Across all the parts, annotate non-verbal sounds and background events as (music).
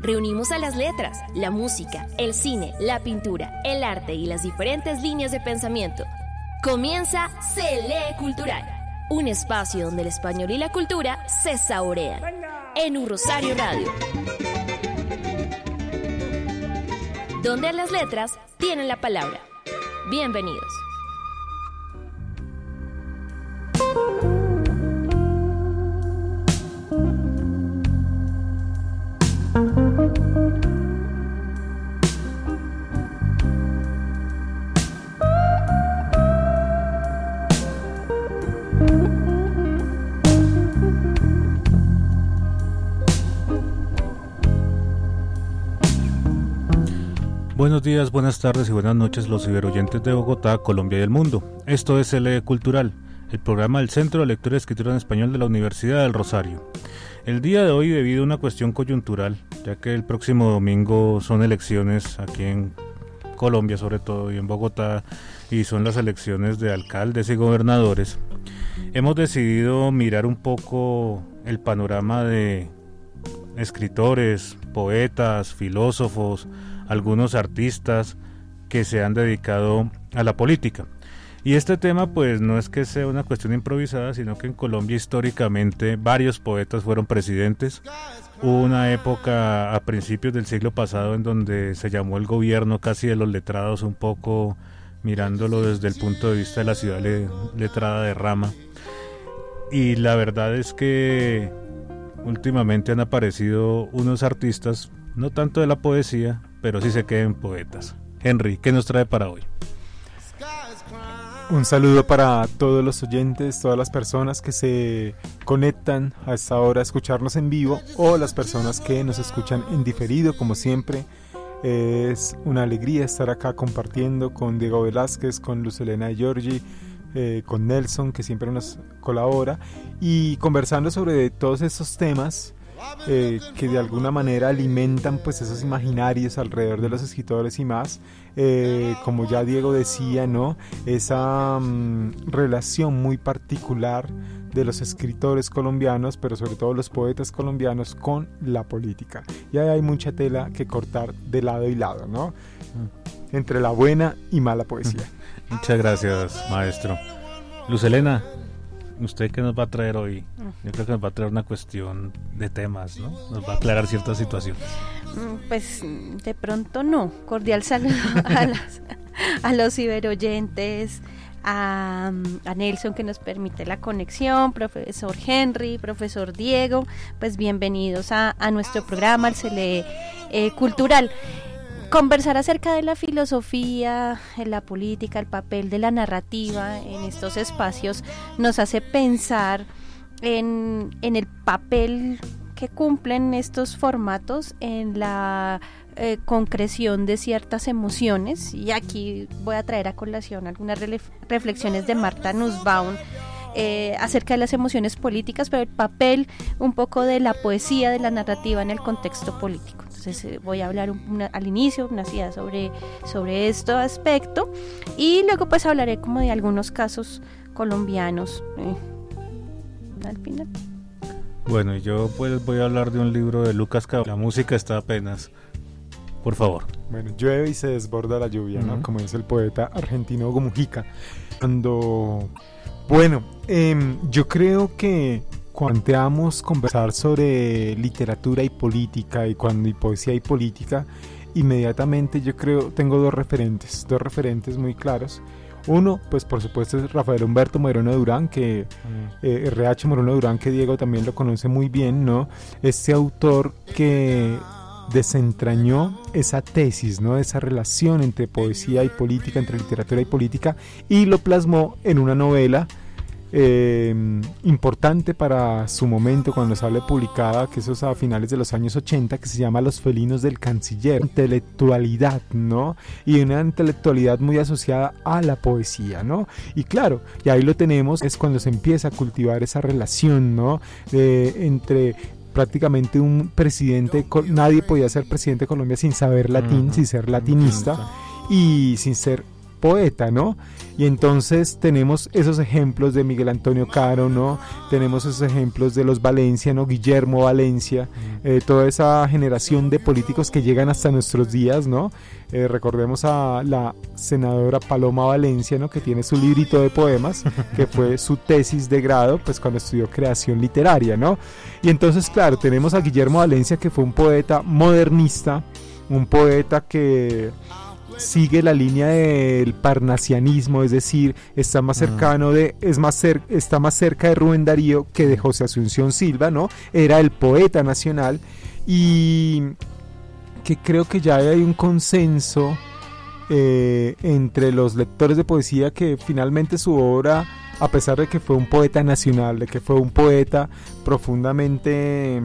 Reunimos a las letras, la música, el cine, la pintura, el arte y las diferentes líneas de pensamiento. Comienza Se Lee Cultural, un espacio donde el español y la cultura se saborean. En un Rosario Radio. Donde las letras tienen la palabra. Bienvenidos. Buenos días, buenas tardes y buenas noches los ciberoyentes de Bogotá, Colombia y el mundo. Esto es LE Cultural, el programa del Centro de Lectura y Escritura en Español de la Universidad del Rosario. El día de hoy, debido a una cuestión coyuntural, ya que el próximo domingo son elecciones aquí en Colombia sobre todo y en Bogotá, y son las elecciones de alcaldes y gobernadores, hemos decidido mirar un poco el panorama de escritores, poetas, filósofos, algunos artistas que se han dedicado a la política. Y este tema pues no es que sea una cuestión improvisada, sino que en Colombia históricamente varios poetas fueron presidentes. Hubo una época a principios del siglo pasado en donde se llamó el gobierno casi de los letrados un poco mirándolo desde el punto de vista de la ciudad letrada de Rama. Y la verdad es que últimamente han aparecido unos artistas, no tanto de la poesía, pero sí se queden poetas. Henry, ¿qué nos trae para hoy? Un saludo para todos los oyentes, todas las personas que se conectan a esta hora a escucharnos en vivo o las personas que nos escuchan en diferido, como siempre. Es una alegría estar acá compartiendo con Diego Velázquez, con Lucelena Giorgi, eh, con Nelson, que siempre nos colabora, y conversando sobre todos estos temas eh, que de alguna manera alimentan pues esos imaginarios alrededor de los escritores y más eh, como ya Diego decía no esa mm, relación muy particular de los escritores colombianos pero sobre todo los poetas colombianos con la política. Y ahí hay mucha tela que cortar de lado y lado no entre la buena y mala poesía. (laughs) Muchas gracias maestro. Luz Elena ¿Usted qué nos va a traer hoy? Yo creo que nos va a traer una cuestión de temas, ¿no? Nos va a aclarar ciertas situaciones. Mm, pues de pronto no. Cordial saludo a, (laughs) los ciberoyentes, a, a, Nelson que nos permite la conexión, profesor Henry, profesor Diego, pues bienvenidos a, nuestro programa, el CLE eh, Cultural conversar acerca de la filosofía, la política, el papel de la narrativa en estos espacios nos hace pensar en, el papel que cumplen estos formatos en la eh, concreción de ciertas emociones. Y aquí voy a traer a colación algunas reflexiones de Marta Nussbaum. Eh, acerca de las emociones políticas, pero el papel un poco de la poesía, de la narrativa en el contexto político. Entonces eh, voy a hablar al inicio una idea sobre, sobre este aspecto y luego pues hablaré como de algunos casos colombianos eh, al final. Bueno, yo pues voy a hablar de un libro de Lucas que la música está apenas Por favor. Bueno, llueve y se desborda la lluvia, ¿no? Como dice el poeta argentino Hugo Mujica. Cuando... Bueno, em, yo creo que cuando conversar sobre literatura y política y cuando y poesía y política, inmediatamente yo creo tengo dos referentes, dos referentes muy claros. Uno, pues por supuesto es Rafael Humberto Moreno Durán, que mm. eh, RH Moreno Durán, que Diego también lo conoce muy bien, ¿no? Este autor que desentrañó esa tesis, ¿no? Esa relación entre poesía y política, entre literatura y política, y lo plasmó en una novela eh, importante para su momento cuando sale publicada, que eso es a finales de los años 80, que se llama Los felinos del canciller. Intelectualidad, ¿no? Y una intelectualidad muy asociada a la poesía, ¿no? Y claro, y ahí lo tenemos, es cuando se empieza a cultivar esa relación, ¿no? entre prácticamente un presidente, nadie podía ser presidente de Colombia sin saber latín, sin ser latinista y sin ser poeta, ¿no? Y entonces tenemos esos ejemplos de Miguel Antonio Caro, ¿no? Tenemos esos ejemplos de los Valencia, ¿no? Guillermo Valencia, eh, toda esa generación de políticos que llegan hasta nuestros días, ¿no? Eh, recordemos a la senadora Paloma Valencia, ¿no? Que tiene su librito de poemas, que fue (laughs) su tesis de grado, pues cuando estudió creación literaria, ¿no? Y entonces, claro, tenemos a Guillermo Valencia, que fue un poeta modernista, un poeta que sigue la línea del parnasianismo, es decir, está más cercano de, es más está más cerca de Rubén Darío que de José Asunción Silva, ¿no? Era el poeta nacional y que creo que ya hay un consenso eh, entre los lectores de poesía que finalmente su obra, a pesar de que fue un poeta nacional, de que fue un poeta profundamente eh,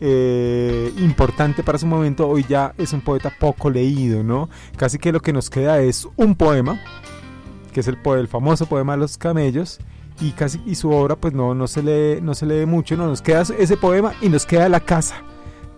importante para su momento, hoy ya es un poeta poco leído, ¿no? Casi que lo que nos queda es un poema, que es el, el famoso poema de los camellos, y casi y su obra pues no, no se lee no se lee mucho, no nos queda ese poema y nos queda la casa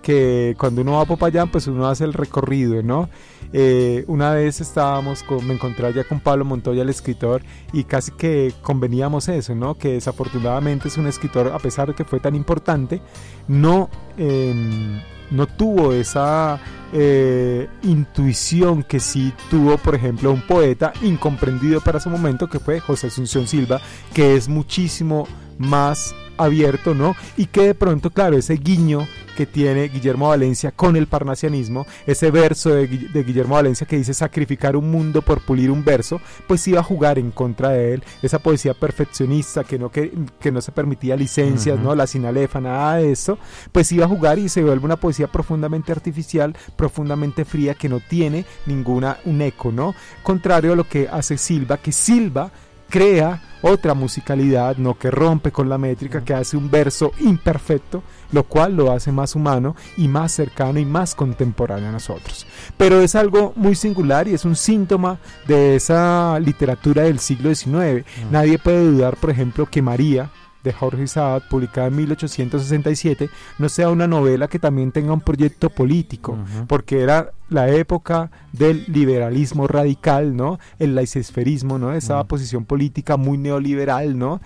que cuando uno va a Popayán, pues uno hace el recorrido, ¿no? Eh, una vez estábamos, me encontré allá con Pablo Montoya, el escritor, y casi que conveníamos eso, ¿no? Que desafortunadamente es un escritor, a pesar de que fue tan importante, no... Em, no tuvo esa eh, intuición que sí tuvo, por ejemplo, un poeta incomprendido para su momento, que fue José Asunción Silva, que es muchísimo más abierto, ¿no? Y que de pronto, claro, ese guiño que tiene Guillermo Valencia con el parnasianismo, ese verso de, Guillermo Valencia que dice sacrificar un mundo por pulir un verso, pues iba a jugar en contra de él, esa poesía perfeccionista que no, que, no se permitía licencias, ¿no? La sinalefa, nada de eso, pues iba a jugar y se vuelve una poesía profundamente artificial, profundamente fría, que no tiene ninguna, un eco, ¿no? Contrario a lo que hace Silva, que Silva crea otra musicalidad, no que rompe con la métrica, que hace un verso imperfecto, lo cual lo hace más humano y más cercano y más contemporáneo a nosotros. Pero es algo muy singular y es un síntoma de esa literatura del siglo XIX. Nadie puede dudar, por ejemplo, que María, de Jorge Saad, publicada en 1867, no sea una novela que también tenga un proyecto político, porque era la época del liberalismo radical, ¿no? El laicesferismo, ¿no? Esa posición política muy neoliberal, ¿no?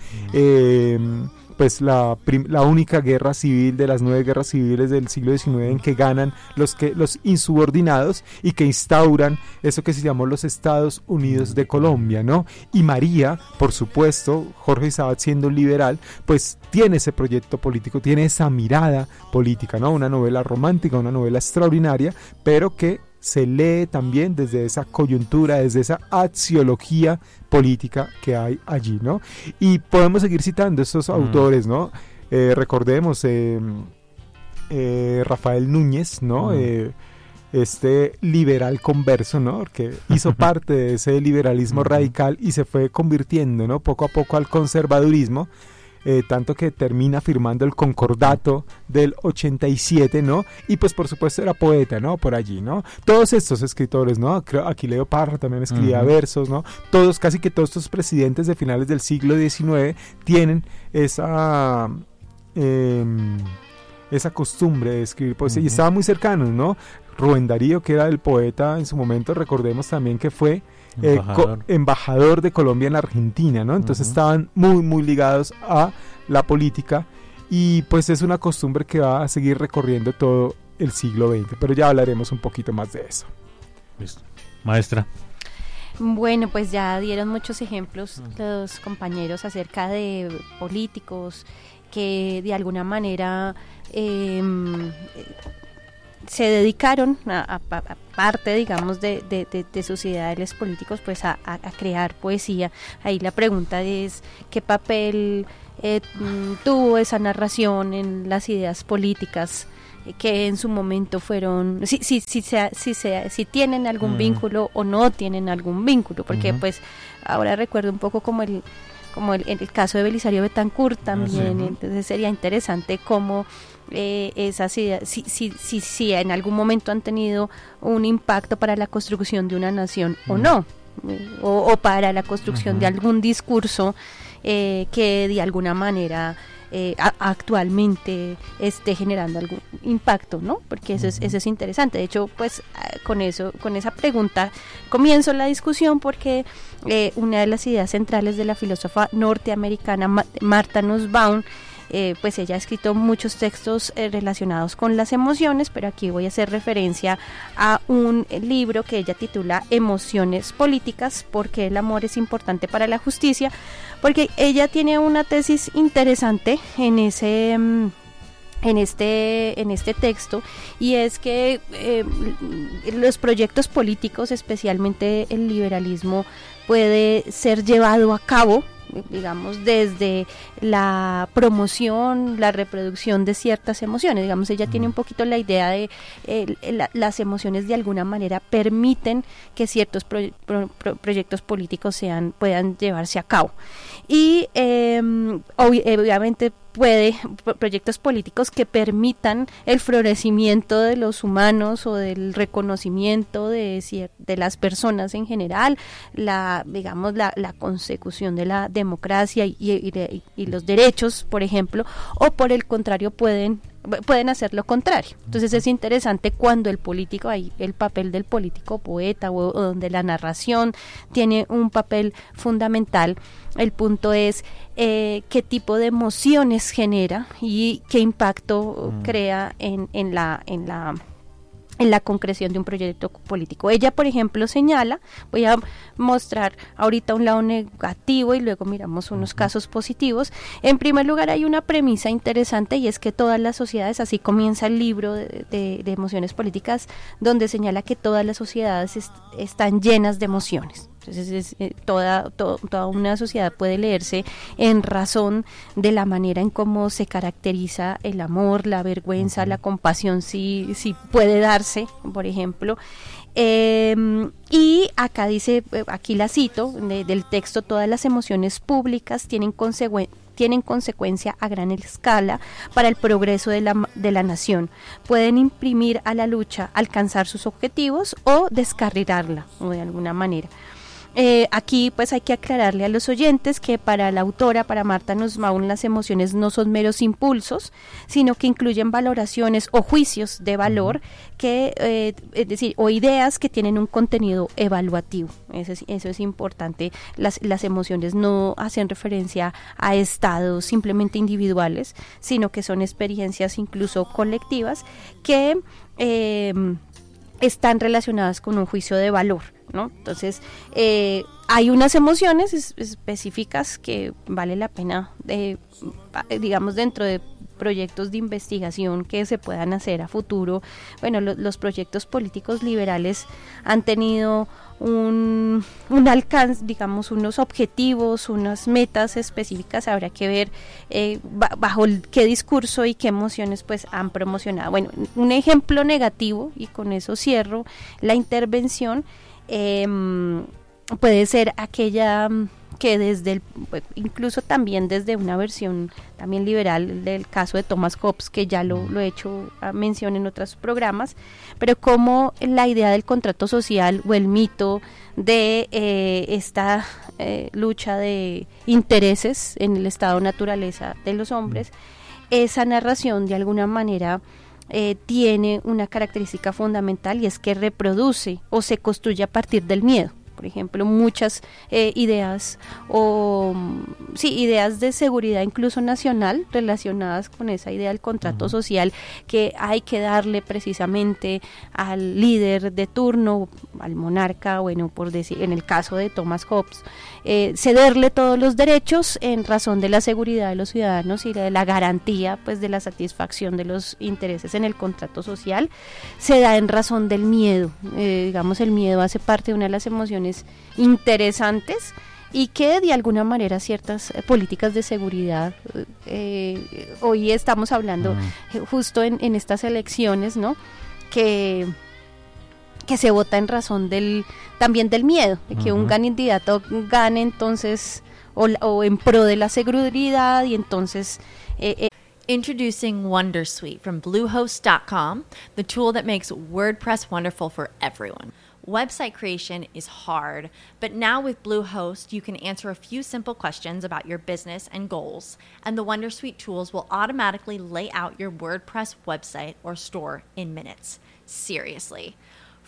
Pues la, única guerra civil de las nueve guerras civiles del siglo XIX en que ganan los, que, los insubordinados y que instauran eso que se llamó los Estados Unidos de Colombia, ¿no? Y María, por supuesto, Jorge Sabat siendo liberal, pues tiene ese proyecto político, tiene esa mirada política, ¿no? Una novela romántica, una novela extraordinaria, pero que se lee también desde esa coyuntura, desde esa axiología política que hay allí, ¿no? Y podemos seguir citando estos mm. autores, ¿no? Eh, recordemos em, eh, Rafael Núñez, ¿no? Mm. Eh, este liberal converso, ¿no? Que hizo (laughs) parte de ese liberalismo radical y se fue convirtiendo, ¿no? Poco a poco al conservadurismo eh, tanto que termina firmando el concordato del 87, ¿no? Y pues por supuesto era poeta, ¿no? Por allí, ¿no? Todos estos escritores, ¿no? Creo Aquileo Parra también escribía versos, ¿no? Todos, casi que todos estos presidentes de finales del siglo XIX tienen esa... Em, esa costumbre de escribir poesía y estaban muy cercanos, ¿no? Rubén Darío, que era el poeta en su momento, recordemos también que fue eh, embajador. de Colombia en la Argentina, ¿no? Entonces estaban muy, muy ligados a la política y pues es una costumbre que va a seguir recorriendo todo el siglo XX, pero ya hablaremos un poquito más de eso. Listo. Maestra. Bueno, pues ya dieron muchos ejemplos los compañeros acerca de políticos que de alguna manera em, se dedicaron a, parte, digamos, de, de, sus ideales políticos, pues a, crear poesía. Ahí la pregunta es qué papel eh, tuvo esa narración en las ideas políticas que en su momento fueron, si, si, si, si, si tienen algún mm. vínculo o no tienen algún vínculo, porque pues ahora recuerdo un poco como el como el, el caso de Belisario Betancourt también, entonces sería interesante cómo eh, esas ideas, si, si, si, si, en algún momento han tenido un impacto para la construcción de una nación o no, o, para la construcción de algún discurso eh, que de alguna manera eh, actualmente esté generando algún impacto, ¿no? Porque eso es, eso es interesante. De hecho, pues con eso, con esa pregunta comienzo la discusión porque eh, una de las ideas centrales de la filósofa norteamericana Marta Nussbaum eh, pues ella ha escrito muchos textos eh, relacionados con las emociones, pero aquí voy a hacer referencia a un libro que ella titula Emociones Políticas, porque el amor es importante para la justicia, porque ella tiene una tesis interesante en ese... Mm, en este, en este texto y es que eh, los proyectos políticos, especialmente el liberalismo, puede ser llevado a cabo digamos, desde la promoción, la reproducción de ciertas emociones. Digamos, ella tiene un poquito la idea de eh, las emociones de alguna manera permiten que ciertos proyectos políticos sean, puedan llevarse a cabo. Y em, obviamente puede proyectos políticos que permitan el florecimiento de los humanos o del reconocimiento de, de las personas en general, la digamos la, la consecución de la democracia y, y, los derechos, por ejemplo, o por el contrario pueden pueden hacer lo contrario. Entonces es interesante cuando el político, hay el papel del político poeta o donde la narración tiene un papel fundamental el punto es eh, qué tipo de emociones genera y qué impacto mm. crea en, en, la, en la en la concreción de un proyecto político. Ella, por ejemplo, señala, voy a mostrar ahorita un lado negativo y luego miramos unos casos positivos. En primer lugar, hay una premisa interesante y es que todas las sociedades, así comienza el libro de, emociones políticas, donde señala que todas las sociedades están llenas de emociones. Entonces, eh, toda, toda una sociedad puede leerse en razón de la manera en cómo se caracteriza el amor, la vergüenza, la compasión, si, si puede darse, por ejemplo. Em, y acá dice, eh, aquí la cito del texto, todas las emociones públicas tienen tienen consecuencia a gran escala para el progreso de la, de la nación. Pueden imprimir a la lucha alcanzar sus objetivos o descarrilarla de alguna manera. Eh, aquí pues hay que aclararle a los oyentes que para la autora, para Marta Nussbaum, las emociones no son meros impulsos, sino que incluyen valoraciones o juicios de valor que, eh, es decir, o ideas que tienen un contenido evaluativo. Eso es, eso es importante. Las, las emociones no hacen referencia a estados simplemente individuales, sino que son experiencias incluso colectivas que eh, están relacionadas con un juicio de valor. Entonces, eh, hay unas emociones específicas que vale la pena, digamos, dentro de proyectos de investigación que se puedan hacer a futuro. Bueno, los proyectos políticos liberales han tenido un, un, alcance, digamos, unos objetivos, unas metas específicas. Habrá que ver eh, bajo qué discurso y qué emociones pues han promocionado. Bueno, un ejemplo negativo, y con eso cierro la intervención, eh, puede ser aquella mm, que desde el, pues, incluso también desde una versión también liberal del caso de Thomas Hobbes, que ya lo, lo he hecho a mención en otros programas, pero como la idea del contrato social o el mito de eh, esta eh, lucha de intereses en el estado naturaleza de los hombres, esa narración de alguna manera eh, tiene una característica fundamental y es que reproduce o se construye a partir del miedo. Por ejemplo, muchas eh, ideas o sí, ideas de seguridad incluso nacional relacionadas con esa idea del contrato social que hay que darle precisamente al líder de turno, al monarca, bueno, por decir, en el caso de Thomas Hobbes, eh, cederle todos los derechos en razón de la seguridad de los ciudadanos y de la garantía pues de la satisfacción de los intereses en el contrato social se da en razón del miedo. Eh, digamos el miedo hace parte de una de las emociones interesantes y que de alguna manera ciertas eh, políticas de seguridad hoy estamos hablando justo en, en estas elecciones no que que se vota en razón del también del miedo, de que un candidato gane entonces o, o, en pro de la seguridad y entonces eh, eh. Introducing Wondersuite from Bluehost.com, the tool that makes WordPress wonderful for everyone. Website creation is hard, but now with Bluehost, you can answer a few simple questions about your business and goals, and the Wondersuite tools will automatically lay out your WordPress website or store in minutes. Seriously.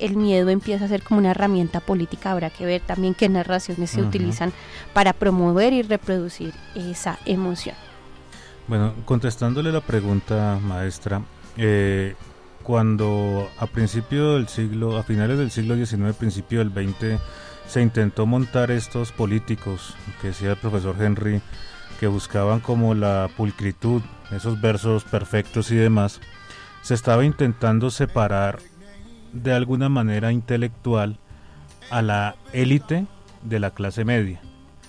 el miedo empieza a ser como una herramienta política. Habrá que ver también qué narraciones se utilizan para promover y reproducir esa emoción. Bueno, contestándole la pregunta, maestra, eh, cuando a principio del siglo, a finales del siglo XIX, principio del XX, se intentó montar estos políticos, que decía el profesor Henry, que buscaban como la pulcritud, esos versos perfectos y demás, se estaba intentando separar de alguna manera intelectual a la élite de la clase media,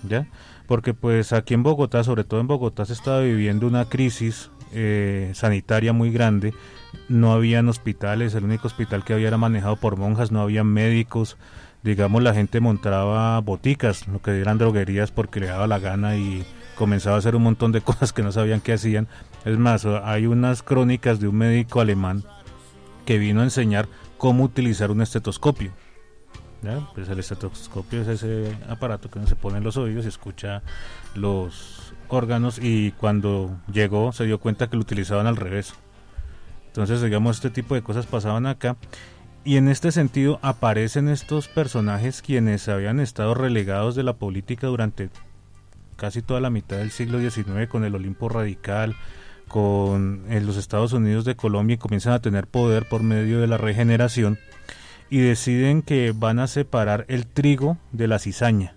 ¿ya? Porque pues aquí en Bogotá, sobre todo en Bogotá, se estaba viviendo una crisis eh, sanitaria muy grande, no habían hospitales, el único hospital que había era manejado por monjas, no había médicos, digamos la gente montaba boticas, lo que eran droguerías porque le daba la gana y comenzaba a hacer un montón de (laughs) cosas que no sabían qué hacían. Es más, hay unas crónicas de un médico alemán que vino a enseñar cómo utilizar un estetoscopio. Pues el estetoscopio es ese aparato que uno se pone en los oídos y escucha los órganos y cuando llegó se dio cuenta que lo utilizaban al revés. Entonces, digamos, este tipo de cosas pasaban acá. Y en este sentido aparecen estos personajes quienes habían estado relegados de la política durante casi toda la mitad del siglo XIX con el Olimpo Radical, con en los Estados Unidos de Colombia y comienzan a tener poder por medio de la regeneración y deciden que van a separar el trigo de la cizaña.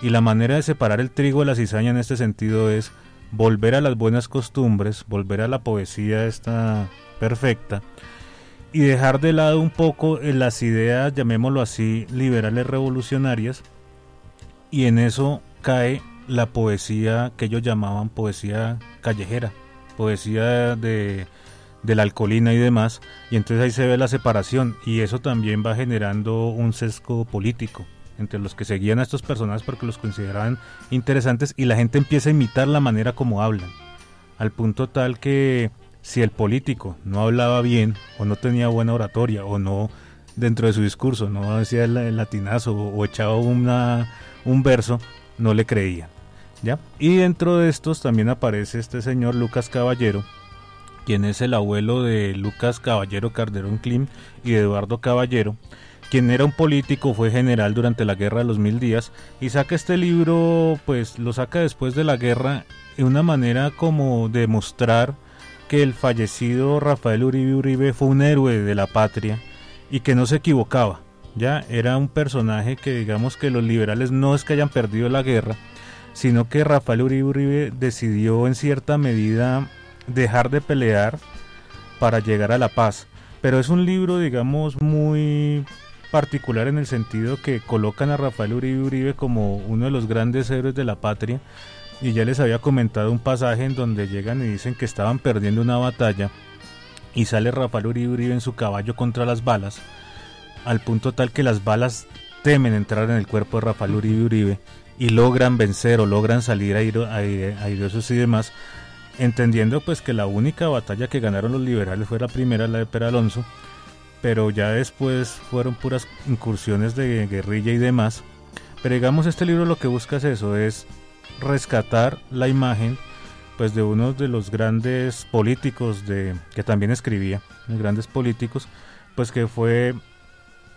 Y la manera de separar el trigo de la cizaña en este sentido es volver a las buenas costumbres, volver a la poesía esta perfecta y dejar de lado un poco las ideas, llamémoslo así, liberales revolucionarias y en eso cae la poesía que ellos llamaban poesía callejera poesía de, la alcoholina y demás, y entonces ahí se ve la separación, y eso también va generando un sesgo político entre los que seguían a estos personajes porque los consideraban interesantes y la gente empieza a imitar la manera como hablan, al punto tal que si el político no hablaba bien o no tenía buena oratoria o no dentro de su discurso no decía el, latinazo o, echaba una, un verso, no le creían. Y dentro de estos también aparece este señor Lucas Caballero, quien es el abuelo de Lucas Caballero Carderón Klim y Eduardo Caballero, quien era un político, fue general durante la guerra de los mil días y saca este libro, pues lo saca después de la guerra en una manera como de mostrar que el fallecido Rafael Uribe Uribe fue un héroe de la patria y que no se equivocaba. Ya era un personaje que digamos que los liberales no es que hayan perdido la guerra, sino que Rafael Uribe Uribe decidió en cierta medida dejar de pelear para llegar a la paz. Pero es un libro, digamos, muy particular en el sentido que colocan a Rafael Uribe Uribe como uno de los grandes héroes de la patria. Y ya les había comentado un pasaje en donde llegan y dicen que estaban perdiendo una batalla y sale Rafael Uribe Uribe en su caballo contra las balas, al punto tal que las balas temen entrar en el cuerpo de Rafael Uribe Uribe y logran vencer o logran salir airosos y demás, entendiendo pues que la única batalla que ganaron los liberales fue la primera, la de Peralonso, pero ya después fueron puras incursiones de guerrilla y demás. Pero digamos, este libro lo que busca es eso, es rescatar la imagen pues de uno de los grandes políticos de que también escribía, grandes políticos, pues que fue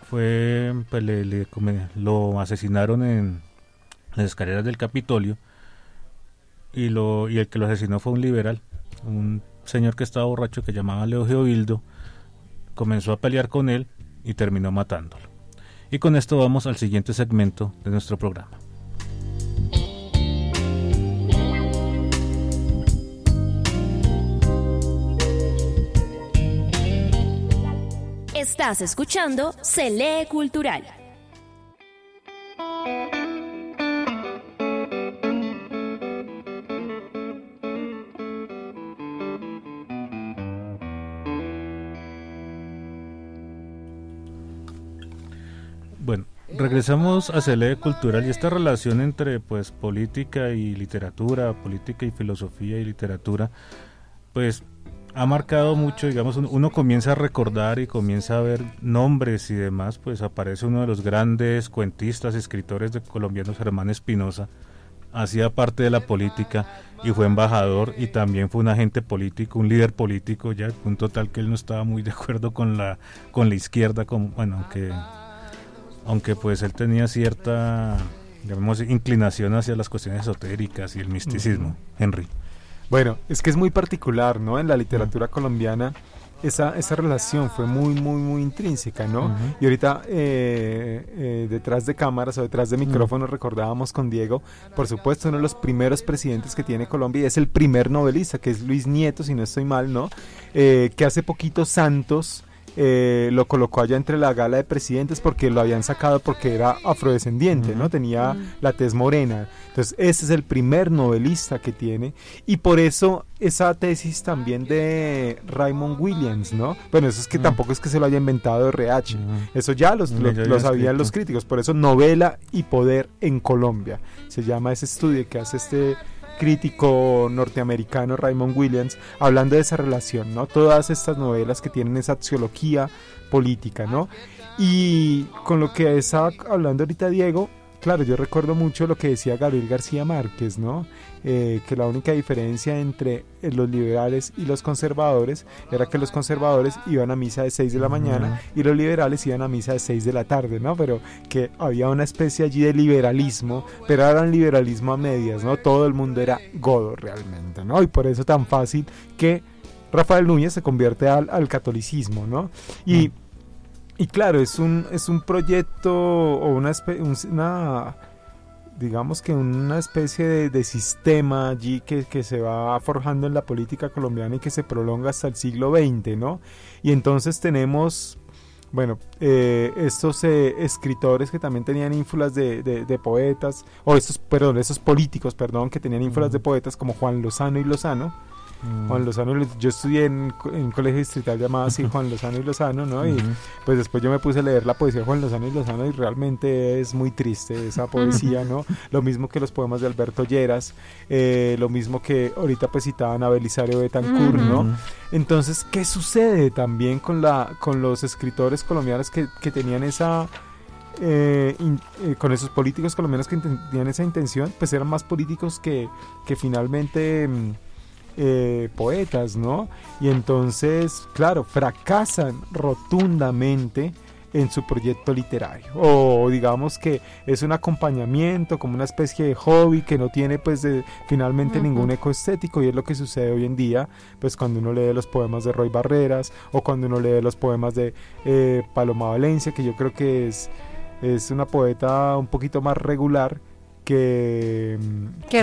fue pues le, lo asesinaron en las escaleras del Capitolio y lo y el que lo asesinó fue un liberal, un señor que estaba borracho que llamaba Leo Geovildo, comenzó a pelear con él y terminó matándolo. Y con esto vamos al siguiente segmento de nuestro programa. Estás escuchando Se cultural. Bueno, regresamos a Cele Cultural y esta relación entre pues política y literatura, política y filosofía y literatura, pues ha marcado mucho, digamos, uno comienza a recordar y comienza a ver nombres y demás, pues aparece uno de los grandes cuentistas, escritores de colombianos, Germán Espinosa, hacía parte de la política y fue embajador y también fue un agente político, un líder político, ya, punto tal que él no estaba muy de acuerdo con la, con la izquierda, como, bueno, aunque, aunque pues él tenía cierta, digamos, inclinación hacia las cuestiones esotéricas y el misticismo, Henry. Bueno, es que es muy particular, ¿no? En la literatura colombiana esa, esa relación fue muy, muy, muy intrínseca, ¿no? Y ahorita eh, eh, detrás de cámaras o detrás de micrófonos recordábamos con Diego, por supuesto, uno de los primeros presidentes que tiene Colombia y es el primer novelista, que es Luis Nieto, si no estoy mal, ¿no? Eh, que hace poquito Santos eh, lo colocó allá entre la gala de presidentes porque lo habían sacado porque era afrodescendiente, ¿no? Tenía la tez morena. Entonces, ese es el primer novelista que tiene. Y por eso esa tesis también de Raymond Williams, ¿no? Bueno, eso es que mm. tampoco es que se lo haya inventado RH. Mm. Eso ya los, lo, sabían los críticos. Por eso, novela y poder en Colombia. Se llama ese estudio que hace este crítico norteamericano Raymond Williams hablando de esa relación, ¿no? Todas estas novelas que tienen esa axiología política, ¿no? Y con lo que estaba hablando ahorita Diego, claro, yo recuerdo mucho lo que decía Gabriel García Márquez, ¿no? Eh, que la única diferencia entre eh, los liberales y los conservadores era que los conservadores iban a misa de 6 de la mañana y los liberales iban a misa de 6 de la tarde, ¿no? Pero que había una especie allí de liberalismo, pero era un liberalismo a medias, ¿no? Todo el mundo era godo realmente, ¿no? Y por eso tan fácil que Rafael Núñez se convierte al, catolicismo, ¿no? Y, y claro, es un, es un proyecto o una, una digamos que una especie de, sistema allí que, que, se va forjando en la política colombiana y que se prolonga hasta el siglo XX, ¿no? Y entonces tenemos, bueno, eh, estos eh, escritores que también tenían ínfulas de, de, poetas, o estos, perdón, esos políticos, perdón, que tenían ínfulas de poetas como Juan Lozano y Lozano, Juan Lozano, yo estudié en, un colegio distrital llamado así Juan Lozano y Lozano, ¿no? Y pues después yo me puse a leer la poesía de Juan Lozano y Lozano y realmente es muy triste esa poesía, ¿no? Lo mismo que los poemas de Alberto Lleras, eh, lo mismo que ahorita pues citaban a Belisario Betancourt, ¿no? Entonces, ¿qué sucede también con, la, con los escritores colombianos que, que tenían esa... Eh, eh, con esos políticos colombianos que tenían esa intención, pues eran más políticos que, que finalmente mm, eh, poetas, ¿no? Y entonces, claro, fracasan rotundamente en su proyecto literario. O digamos que es un acompañamiento como una especie de hobby que no tiene pues de, finalmente ningún eco estético. Y es lo que sucede hoy en día pues cuando uno lee los poemas de Roy Barreras o cuando uno lee los poemas de eh, Paloma Valencia que yo creo que es es una poeta un poquito más regular que que,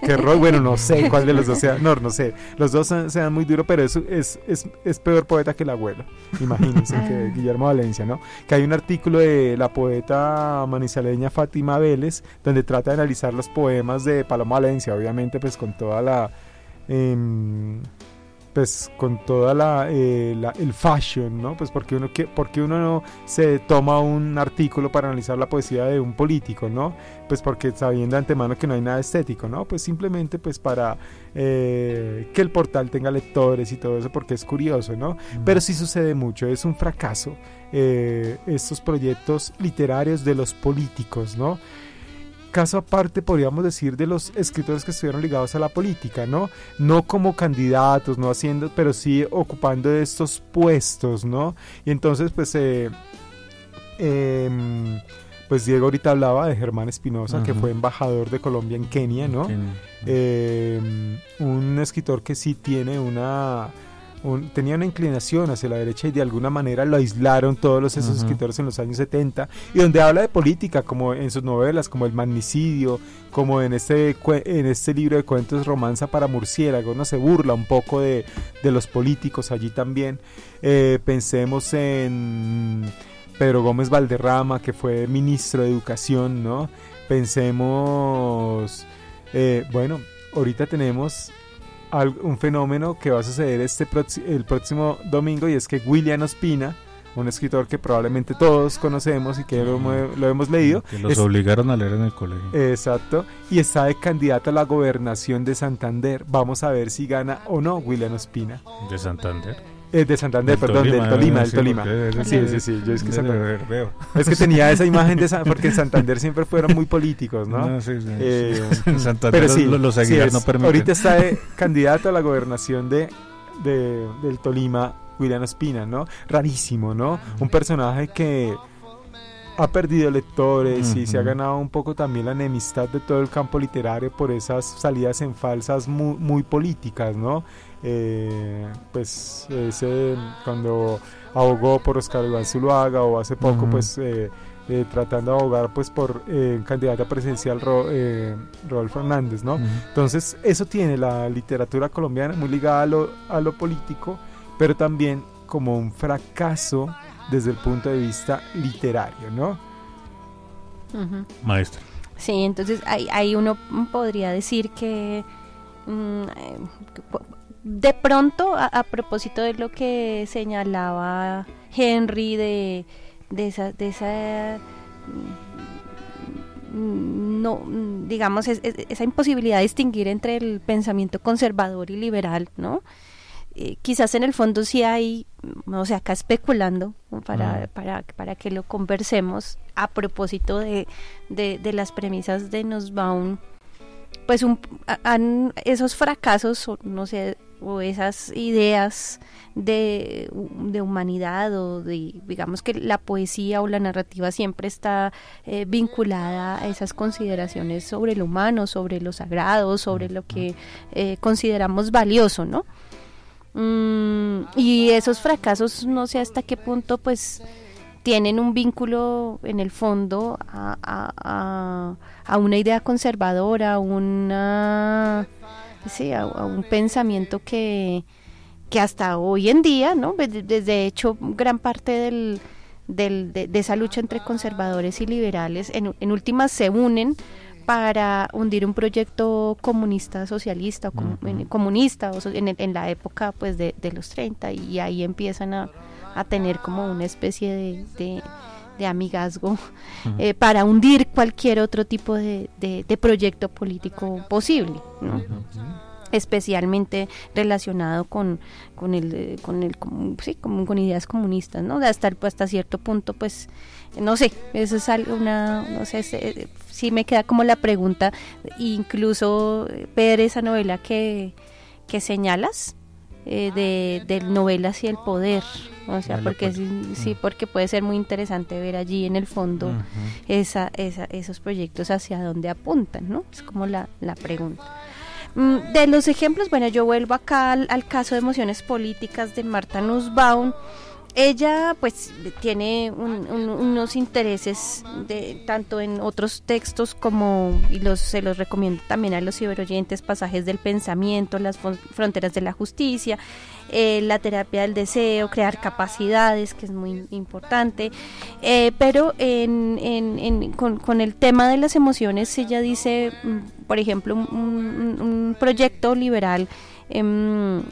que, Roy? bueno no sé (laughs) cuál de los dos sea no no sé los dos sean, muy duros pero es, es, es, es, peor poeta que el abuelo imagínense que ah. Guillermo Valencia no que hay un artículo de la poeta manizaleña Fátima Vélez donde trata de analizar los poemas de Paloma Valencia obviamente pues con toda la eh, pues con toda eh, la, el fashion, ¿no? Pues porque uno, que, porque uno no se toma un artículo para analizar la poesía de un político, ¿no? Pues porque sabiendo de antemano que no hay nada estético, ¿no? Pues simplemente pues para eh, que el portal tenga lectores y todo eso porque es curioso, ¿no? Pero sí sucede mucho, es un fracaso eh, estos proyectos literarios de los políticos, ¿no? Caso aparte, podríamos decir, de los escritores que estuvieron ligados a la política, ¿no? No como candidatos, no haciendo, pero sí ocupando estos puestos, ¿no? Y entonces, pues, eh, em, pues Diego ahorita hablaba de Germán Espinosa, que fue embajador de Colombia en Kenia, ¿no? Em, un escritor que sí tiene una tenía una inclinación hacia la derecha y de alguna manera lo aislaron todos los, esos escritores en los años 70 y donde habla de política como en sus novelas como El magnicidio como en este, en este libro de cuentos Romanza para murciélagos no se burla un poco de, de los políticos allí también. Eh, pensemos en Pedro Gómez Valderrama que fue ministro de educación no pensemos eh, bueno ahorita tenemos un fenómeno que va a suceder este el próximo domingo y es que William Ospina, un escritor que probablemente todos conocemos y que lo, hemos leído. Que los obligaron a leer en el colegio. Exacto. Y está de candidato a la gobernación de Santander. Vamos a ver si gana o no William Ospina. ¿De Santander? Eh, de Santander, perdón, del Tolima, del Tolima. Sí, sí, sí, yo es que Santander. Es que tenía esa imagen de porque en (laughs) Santander siempre fueron muy políticos, ¿no? no sí, sí, eh, (laughs) Santander pero sí, los, aguilar no permiten. Ahorita está de candidato a la gobernación de, de, del Tolima, William Espina, ¿no? Rarísimo, ¿no? Un personaje que ha perdido lectores y se ha ganado un poco también la enemistad de todo el campo literario por esas salidas en falsas muy, muy políticas, ¿no? Eh, pues ese, cuando abogó por Oscar Iván Zuluaga o hace poco pues eh, eh, tratando de abogar pues por candidata presidencial Ro, Rodolfo Hernández, ¿no? Entonces eso tiene la literatura colombiana muy ligada a lo, a lo político, pero también como un fracaso desde el punto de vista literario, ¿no? Maestro. Sí, entonces ahí, uno podría decir que mm, de pronto, a, propósito de lo que señalaba Henry de, de esa, de esa mm, no digamos esa imposibilidad de distinguir entre el pensamiento conservador y liberal, ¿no? Eh, quizás en el fondo sí hay, o sea, acá especulando para, mm. para, para que lo conversemos a propósito de, de, de las premisas de Nussbaum, pues un, esos fracasos, no sé, o esas ideas de, humanidad o de, digamos que la poesía o la narrativa siempre está eh, vinculada a esas consideraciones sobre lo humano, sobre lo sagrado, sobre lo que eh, consideramos valioso, ¿no? Mm, y esos fracasos, no sé hasta qué punto, pues tienen un vínculo en el fondo a, a, a una idea conservadora, una sí, a, un pensamiento que, que hasta hoy en día, ¿no? Desde hecho, gran parte del, del, de, esa lucha entre conservadores y liberales, en, en últimas se unen para hundir un proyecto comunista, socialista, o comunista, o en, en, la época pues de, de, los 30, y ahí empiezan a, a tener como una especie de, de, amigazgo eh, para hundir cualquier otro tipo de, de proyecto político posible. ¿no? especialmente relacionado con, con el eh, con el sí, con, con ideas comunistas no hasta hasta cierto punto pues no sé eso es algo una no sé eh, sí me queda como la pregunta incluso ver esa novela que, que señalas eh, de, de novelas y el poder. O sea, porque sí, sí, porque puede ser muy interesante ver allí en el fondo esa, esa, esos proyectos hacia dónde apuntan, ¿no? Es como la, la pregunta. Mm, De los ejemplos, bueno, yo vuelvo acá al, al caso de emociones políticas de Marta Nussbaum. Ella pues tiene un- un- unos intereses de, tanto en otros textos como, y los, se los recomiendo también a los ciberoyentes, pasajes del pensamiento, las fronteras de la justicia, eh, la terapia del deseo, crear capacidades, que es muy importante. Eh, pero en, con, el tema de las emociones, ella dice, mm, por ejemplo, un proyecto liberal em,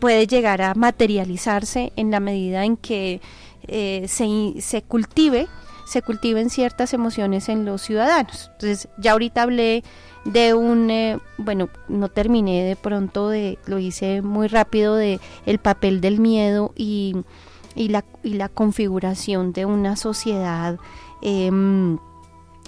puede llegar a materializarse en la medida en que eh, se, se cultive se cultiven ciertas emociones en los ciudadanos. Entonces, ya ahorita hablé de un, eh, bueno, no terminé de pronto de, lo hice muy rápido de el papel del miedo y, y la, y la configuración de una sociedad, em,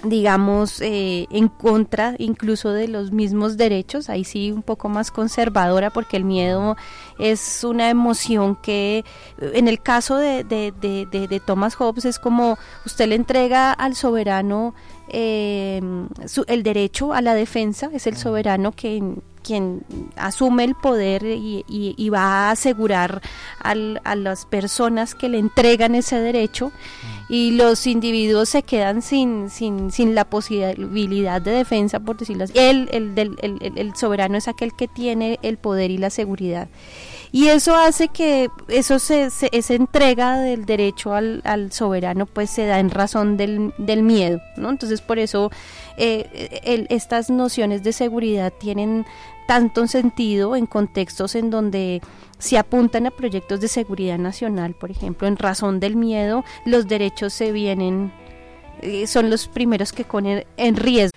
digamos, eh, en contra incluso de los mismos derechos, ahí sí un poco más conservadora porque el miedo es una emoción que en el caso de, de, de, de- de Thomas Hobbes es como usted le entrega al soberano eh, su- el derecho a la defensa, es el soberano quien, quien asume el poder y, y- y va a asegurar al- a las personas que le entregan ese derecho y los individuos se quedan sin, sin, sin la posibilidad de defensa, por decirlo así. El, el- el- el soberano es aquel que tiene el poder y la seguridad. Y eso hace que eso se, se- esa entrega del derecho al, soberano pues se da en razón del, del miedo, ¿no? Entonces por eso eh, el- estas nociones de seguridad tienen tanto sentido en contextos en donde se apuntan a proyectos de seguridad nacional, por ejemplo, en razón del miedo, los derechos se vienen, eh, son los primeros que ponen en riesgo.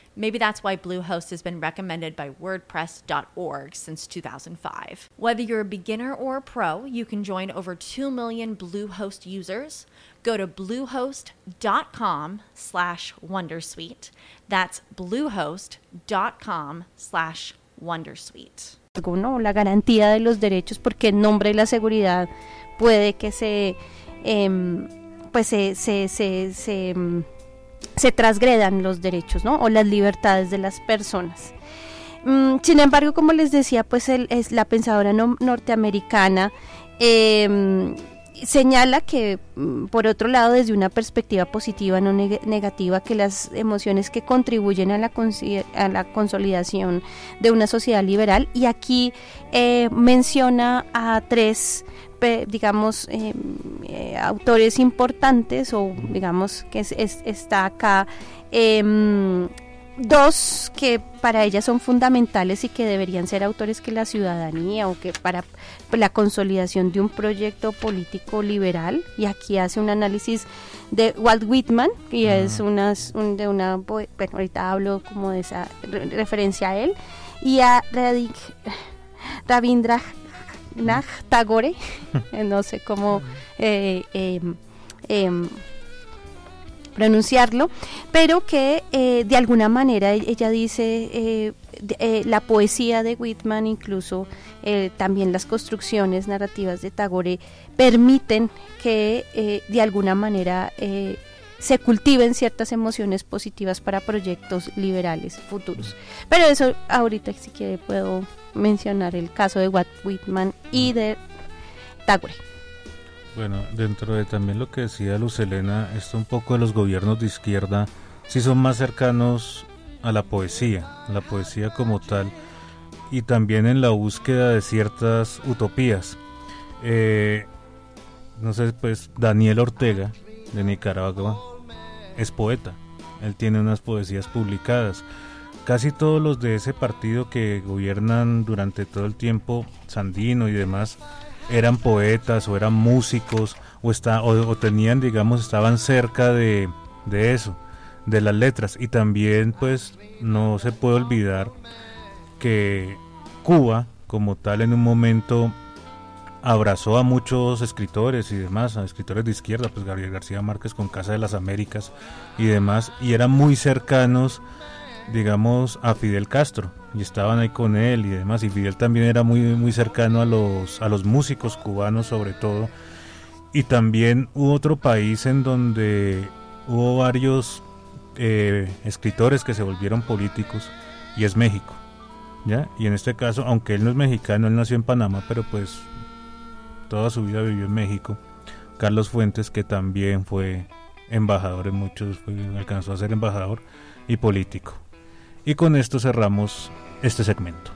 Maybe that's why Bluehost has been recommended by WordPress.org since 2005. Whether you're a beginner or a pro, you can join over 2 million Bluehost users. Go to bluehost.com slash wondersuite. That's bluehost.com slash wondersuite. ¿no? la garantía de los derechos porque en nombre de la seguridad puede que se em, pues se, se, se, se, se transgredan los derechos ¿no? o las libertades de las personas Mm, sin embargo como les decía pues es la pensadora no- norteamericana em, señala que mm, por otro lado desde una perspectiva positiva no neg- negativa que las emociones que contribuyen a la, a la consolidación de una sociedad liberal y aquí eh, menciona a tres digamos eh, eh, autores importantes o digamos que es- es- está acá em, dos que para ella son fundamentales y que deberían ser autores que la ciudadanía o que para la consolidación de un proyecto político liberal. Y aquí hace un análisis de Walt Whitman y es unas un- de una bueno ahorita hablo como de esa re- referencia a él y a Radik, Rabindranath Tagore (laughs) no sé cómo eh, em, em, pronunciarlo, pero que eh, de alguna manera e- ella dice eh, eh, la poesía de Whitman, incluso eh, también las construcciones narrativas de Tagore, permiten que eh, de alguna manera eh, se cultiven ciertas emociones positivas para proyectos liberales futuros. Pero eso ahorita si quiere puedo mencionar el caso de Walt Whitman y de Tagore. Bueno, dentro de también lo que decía Luz Elena, está un poco de los gobiernos de izquierda, sí son más cercanos a la poesía, la poesía como tal, y también en la búsqueda de ciertas utopías. Eh, no sé, pues Daniel Ortega de Nicaragua es poeta. Él tiene unas poesías publicadas. Casi todos los de ese partido que gobiernan durante todo el tiempo, Sandino y demás, eran poetas o eran músicos o, está, o, tenían, digamos, estaban cerca de, de eso, de las letras. Y también, pues, no se puede olvidar que Cuba, como tal, en un momento abrazó a muchos escritores y demás, a escritores de izquierda, pues Gabriel García Márquez con Casa de las Américas y demás, y eran muy cercanos, digamos, a Fidel Castro, y estaban ahí con él y demás, y Fidel también era muy, muy cercano a los, a los músicos cubanos sobre todo, y también hubo otro país en donde hubo varios eh, escritores que se volvieron políticos, y es México. ¿Ya? Y en este caso, aunque él no es mexicano, él nació en Panamá, pero pues toda su vida vivió en México. Carlos Fuentes, que también fue embajador en muchos, alcanzó a ser embajador y político. Y con esto cerramos este segmento.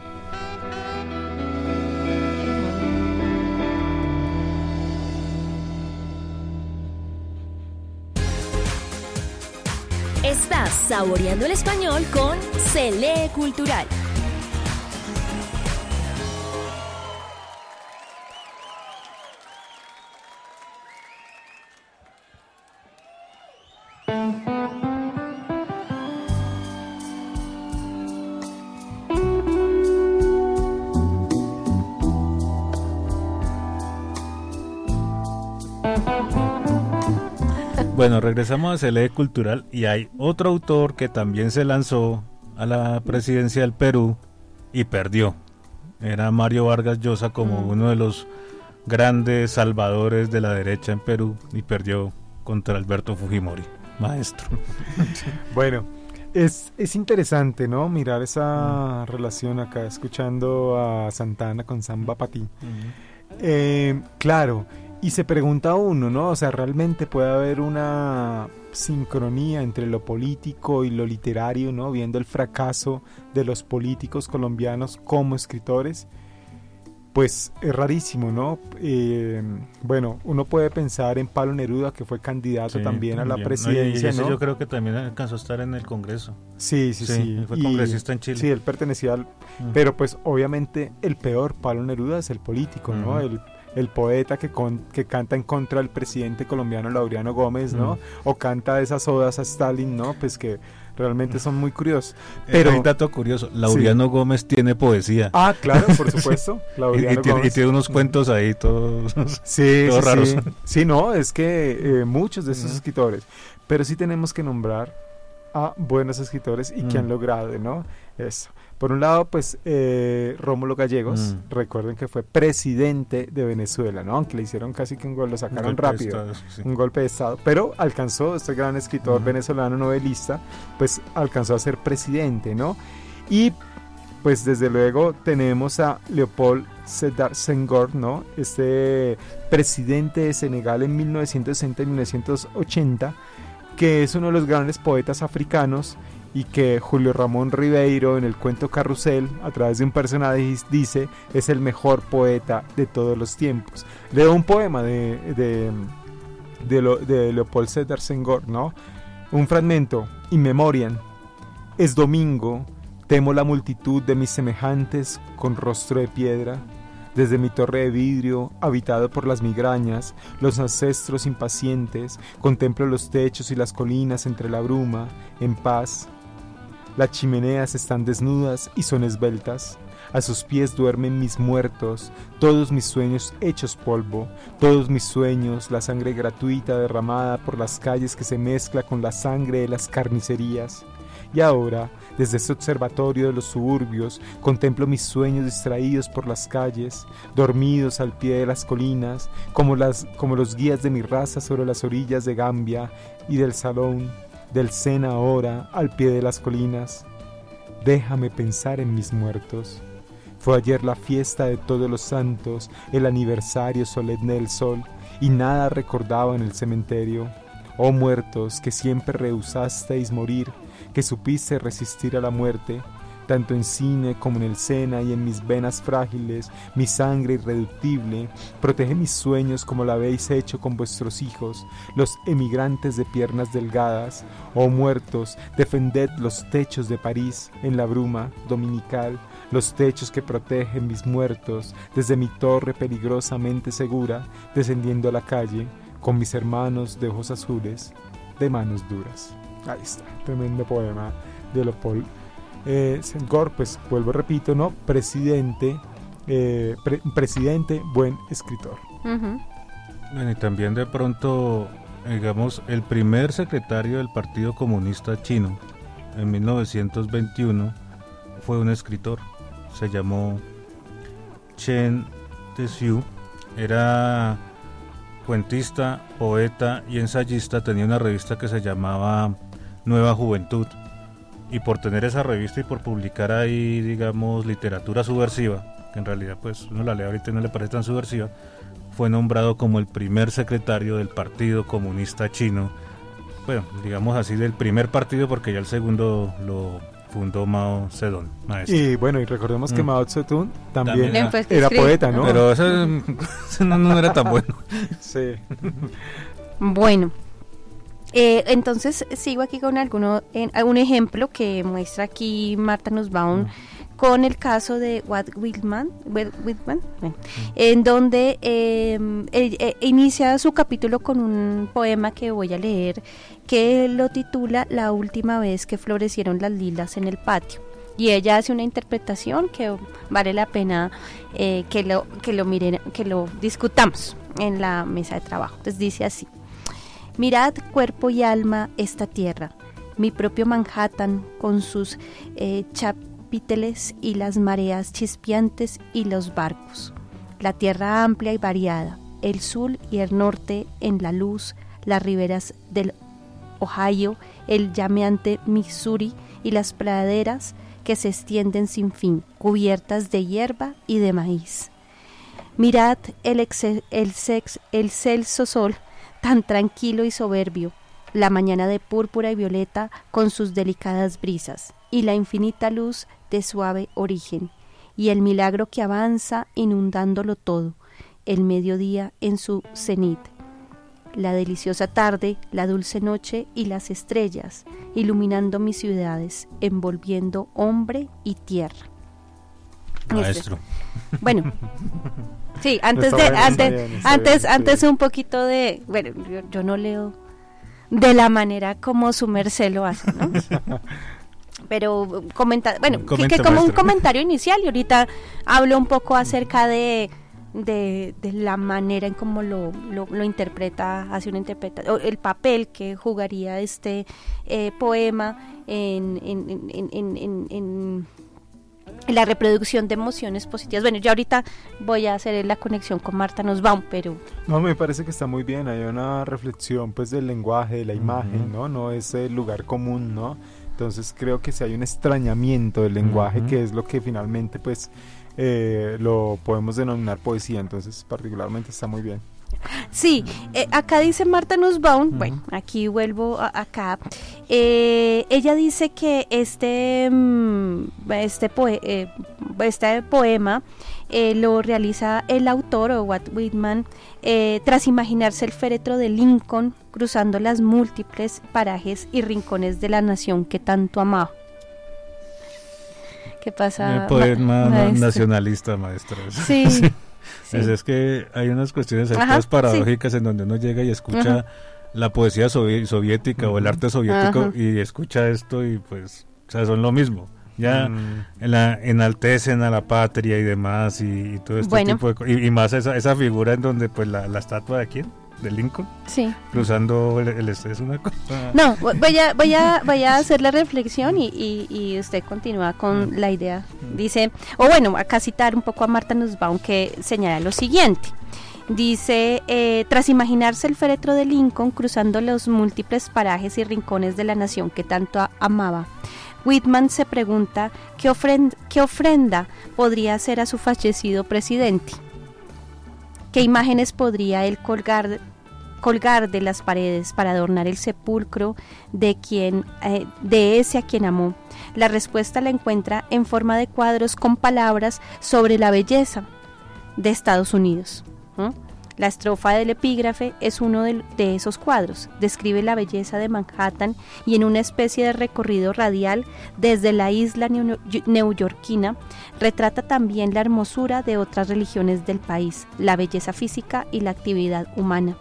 Estás saboreando el español con Cele Cultural. Bueno, regresamos a Cele Cultural y hay otro autor que también se lanzó a la presidencia del Perú y perdió. Era Mario Vargas Llosa como mm. uno de los grandes salvadores de la derecha en Perú y perdió contra Alberto Fujimori, maestro. (laughs) bueno, es, es, interesante, ¿no? Mirar esa mm. relación acá, escuchando a Santana con Samba Pati. Mm. Eh, claro, y se pregunta uno, ¿no? O sea, ¿realmente puede haber una sincronía entre lo político y lo literario, ¿no? Viendo el fracaso de los políticos colombianos como escritores. Pues es rarísimo, ¿no? Eh, bueno, uno puede pensar en Pablo Neruda, que fue candidato también, a la presidencia. No, Yo creo que también alcanzó a estar en el Congreso. Sí, sí, sí. Fue congresista en Chile. Sí, él pertenecía al. Mm. Pero pues obviamente el peor Pablo Neruda es el político, ¿no? El el poeta que, que canta en contra del presidente colombiano Laureano Gómez, ¿no? O canta esas odas a Stalin, ¿no? Pues que realmente son muy curiosos. Eh, Pero hay un dato curioso, Laureano Gómez tiene poesía. Ah, claro, por (laughs) supuesto. y, tiene, unos cuentos ahí todos, sí, (laughs) raros. Sí. no, es que eh, muchos de esos escritores, pero sí tenemos que nombrar a buenos escritores y que han logrado, ¿no? Eso. Por un lado, pues eh, Rómulo Gallegos, mm. recuerden que fue presidente de Venezuela, ¿no? Aunque le hicieron casi que un gol, lo sacaron rápido, un golpe de Estado, pero alcanzó, este gran escritor venezolano, novelista, pues alcanzó a ser presidente, ¿no? Y pues desde luego tenemos a Leopold Sedar Senghor, ¿no? Este presidente de Senegal en 1960 y 1980, que es uno de los grandes poetas africanos y que Julio Ramón Ribeiro en el cuento Carrusel, a través de un personaje, dice es el mejor poeta de todos los tiempos. Leo un poema de, de, de, Leopold Sedar Senghor, ¿no? Un fragmento, In Memoriam. Es domingo, temo la multitud de mis semejantes con rostro de piedra. Desde mi torre de vidrio, habitado por las migrañas, los ancestros impacientes, contemplo los techos y las colinas entre la bruma, en paz, las chimeneas están desnudas y son esbeltas. A sus pies duermen mis muertos, todos mis sueños hechos polvo, todos mis sueños, la sangre gratuita derramada por las calles que se mezcla con la sangre de las carnicerías. Y ahora, desde este observatorio de los suburbios, contemplo mis sueños distraídos por las calles, dormidos al pie de las colinas, como, las, como los guías de mi raza sobre las orillas de Gambia y del Salón del Sena ahora al pie de las colinas. Déjame pensar en mis muertos. Fue ayer la fiesta de todos los santos, el aniversario solemne del sol, y nada recordaba en el cementerio. Oh muertos, que siempre rehusasteis morir, que supiste resistir a la muerte, tanto en cine como en el Sena y en mis venas frágiles, mi sangre irreductible, protege mis sueños como lo habéis hecho con vuestros hijos, los emigrantes de piernas delgadas, oh muertos, defended los techos de París en la bruma dominical, los techos que protegen mis muertos desde mi torre peligrosamente segura, descendiendo a la calle, con mis hermanos de ojos azules, de manos duras. Ahí está, tremendo poema de Leopold eh, Senghor, pues vuelvo repito, ¿no? Presidente, eh, presidente, buen escritor. Bueno, y también de pronto, digamos, el primer secretario del Partido Comunista Chino en 1921 fue un escritor, se llamó Chen Tzu, era cuentista, poeta y ensayista, tenía una revista que se llamaba Nueva Juventud. Y por tener esa revista y por publicar ahí, digamos, literatura subversiva, que en realidad pues uno la lee ahorita y no le parece tan subversiva, fue nombrado como el primer secretario del Partido Comunista Chino. Bueno, digamos así, del primer partido porque ya el segundo lo fundó Mao Zedong, maestro. Y bueno, y recordemos que mm. Mao Zedong también, era, poeta, ¿no? Pero ese, (laughs) no, era tan bueno. sí. Bueno, eh, entonces sigo aquí con alguno, en, un ejemplo que muestra aquí Marta Nussbaum mm. con el caso de Watt Whitman, Whitman en donde em, eh, inicia su capítulo con un poema que voy a leer que lo titula La última vez que florecieron las lilas en el patio. Y ella hace una interpretación que vale la pena eh, que, lo, que lo miren, que lo discutamos en la mesa de trabajo. Entonces dice así, mirad cuerpo y alma esta tierra, mi propio Manhattan con sus eh, chapiteles y las mareas chispeantes y los barcos, la tierra amplia y variada, el sur y el norte en la luz, las riberas del Ohio, el llameante Missouri y las praderas que se extienden sin fin, cubiertas de hierba y de maíz. Mirad el, el, sex, el celso sol, tan tranquilo y soberbio, la mañana de púrpura y violeta con sus delicadas brisas, y la infinita luz de suave origen, y el milagro que avanza inundándolo todo, el mediodía en su cenit, la deliciosa tarde, la dulce noche y las estrellas, iluminando mis ciudades, envolviendo hombre y tierra. Maestro. Bueno, (laughs) sí, antes de, antes, antes, antes un poquito de, bueno, yo, no leo de la manera como su merced lo hace, ¿no? (laughs) Pero comenta, bueno, que, como un comentario (laughs) inicial y ahorita hablo un poco acerca de de, la manera en cómo lo, lo, interpreta, hace una interpretación, el papel que jugaría este eh, poema en, en, la reproducción de emociones positivas. Bueno, yo ahorita voy a hacer la conexión con Marta Nussbaum, pero... No, me parece que está muy bien, hay una reflexión pues del lenguaje, de la imagen, ¿no? No es el lugar común, ¿no? Entonces creo que si hay un extrañamiento del lenguaje, que es lo que finalmente pues eh, lo podemos denominar poesía, entonces particularmente está muy bien. Sí, eh, acá dice Marta Nussbaum, bueno, aquí vuelvo acá, eh, ella dice que este, mm, este, este poema lo realiza el autor o Watt Whitman tras imaginarse el féretro de Lincoln cruzando las múltiples parajes y rincones de la nación que tanto amaba. ¿Qué pasa? El poema nacionalista, maestro. Sí. (laughs) Es, que hay unas cuestiones paradójicas en donde uno llega y escucha la poesía soviética o el arte soviético y escucha esto y pues, o sea, son lo mismo. Ya mm. en la, enaltecen a la patria y demás y, todo este tipo de y, y más esa, esa figura en donde pues la, la estatua de quién? De Lincoln. Sí. Cruzando el, es una cosa. No, voy a, voy a, voy a hacer la reflexión y, y, usted continúa con mm. la idea. Dice, o bueno, acá citar un poco a Marta Nussbaum que señala lo siguiente. Dice, eh, tras imaginarse el féretro de Lincoln cruzando los múltiples parajes y rincones de la nación que tanto amaba, Whitman se pregunta qué, qué ofrenda podría hacer a su fallecido presidente. ¿Qué imágenes podría él colgar, colgar de las paredes para adornar el sepulcro de quien eh, de ese a quien amó. La respuesta la encuentra en forma de cuadros con palabras sobre la belleza de Estados Unidos. La estrofa del epígrafe es uno de, esos cuadros. Describe la belleza de Manhattan y en una especie de recorrido radial desde la isla neoyorquina retrata también la hermosura de otras religiones del país, la belleza física y la actividad humana.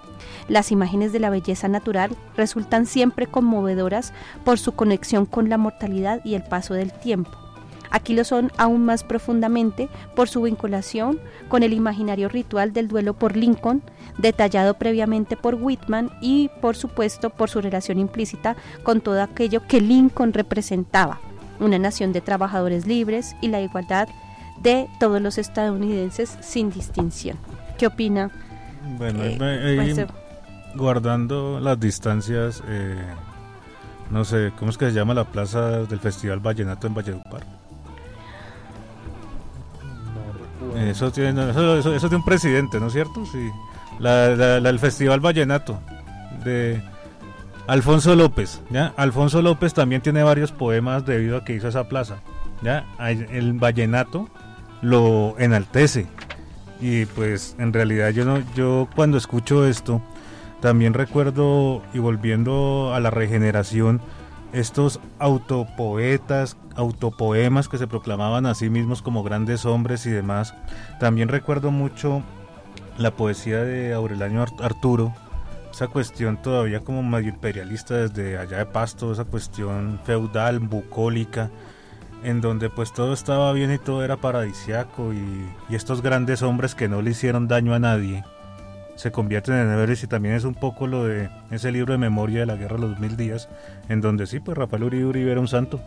Las imágenes de la belleza natural resultan siempre conmovedoras por su conexión con la mortalidad y el paso del tiempo. Aquí lo son aún más profundamente por su vinculación con el imaginario ritual del duelo por Lincoln, detallado previamente por Whitman y por supuesto por su relación implícita con todo aquello que Lincoln representaba, una nación de trabajadores libres y la igualdad de todos los estadounidenses sin distinción. ¿Qué opina? Bueno, eh, guardando las distancias, eh, no sé, ¿cómo es que se llama la plaza del Festival Vallenato en Valledupar? Eso tiene, eso, eso, un presidente, ¿no es cierto? Sí. La, el Festival Vallenato de Alfonso López. ¿ya? Alfonso López también tiene varios poemas debido a que hizo esa plaza. ¿ya? El vallenato lo enaltece. Y pues en realidad yo no, yo cuando escucho esto, también recuerdo y volviendo a la regeneración, estos autopoetas, autopoemas que se proclamaban a sí mismos como grandes hombres y demás. También recuerdo mucho la poesía de Aurelio Arturo, esa cuestión todavía como medio imperialista desde allá de Pasto, esa cuestión feudal, bucólica, en donde pues todo estaba bien y todo era paradisiaco y estos grandes hombres que no le hicieron daño a nadie se convierten en héroes y también es un poco lo de ese libro de memoria de la guerra de los mil días, en donde sí, pues Rafael Uribe Uribe era un santo,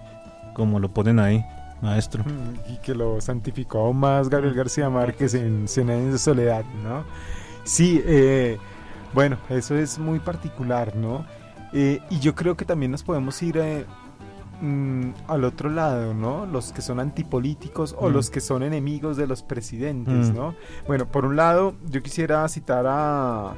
como lo ponen ahí, maestro. Mm, y que lo santificó más Gabriel García Márquez en Cien de soledad, ¿no? Sí, eh, bueno, eso es muy particular, ¿no? Eh, y yo creo que también nos podemos ir eh, Mm, al otro lado, ¿no? Los que son antipolíticos o mm. los que son enemigos de los presidentes, mm. ¿no? Bueno, por un lado, yo quisiera citar a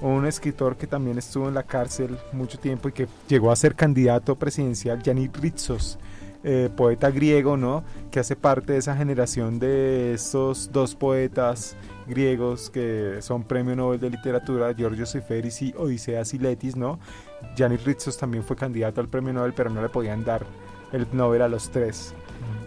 un escritor que también estuvo en la cárcel mucho tiempo y que llegó a ser candidato presidencial, Yanis Ritsos. Eh, poeta griego, ¿no? Que hace parte de esa generación de estos dos poetas griegos que son premio Nobel de literatura, Giorgio Seferis y Odisea Siletis, ¿no? Janis Ritsos también fue candidato al premio Nobel, pero no le podían dar el Nobel a los tres.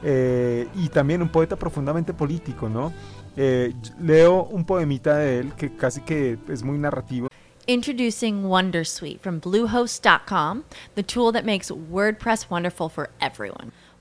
Eh, y también un poeta profundamente político, ¿no? Eh, leo un poemita de él que casi que es muy narrativo. Introducing Wondersuite from Bluehost.com, the tool that makes WordPress wonderful for everyone.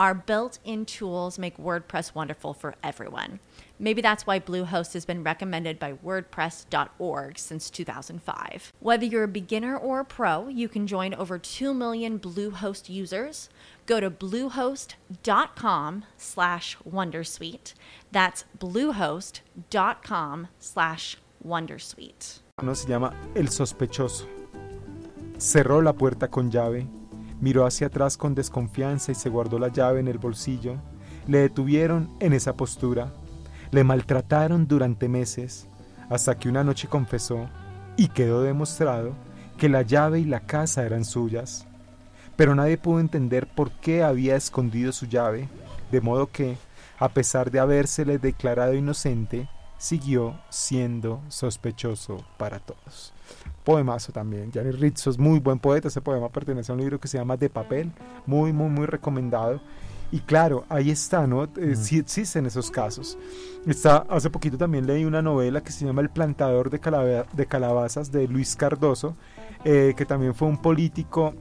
our built in tools make WordPress wonderful for everyone. Maybe that's why Bluehost has been recommended by WordPress.org since 2005. Whether you're a beginner or a pro, you can join over 2 million Bluehost users. Go to bluehost.com slash wondersuite. That's bluehost.com slash wondersuite. No se llama El Sospechoso. Cerró la puerta con llave, miró hacia atrás con desconfianza y se guardó la llave en el bolsillo. Le detuvieron en esa postura Le maltrataron durante meses hasta que una noche confesó y quedó demostrado que la llave y la casa eran suyas. Pero nadie pudo entender por qué había escondido su llave, de modo que, a pesar de habérsele declarado inocente, siguió siendo sospechoso para todos. Poemazo también. Janet Rizzo es muy buen poeta. Ese poema pertenece a un libro que se llama De Papel. Muy, muy, muy recomendado. Y claro, ahí está, ¿no? Eh, sí existen esos casos. Está, hace poquito también leí una novela que se llama El plantador de, de calabazas de Luis Cardoso, eh, que también fue un político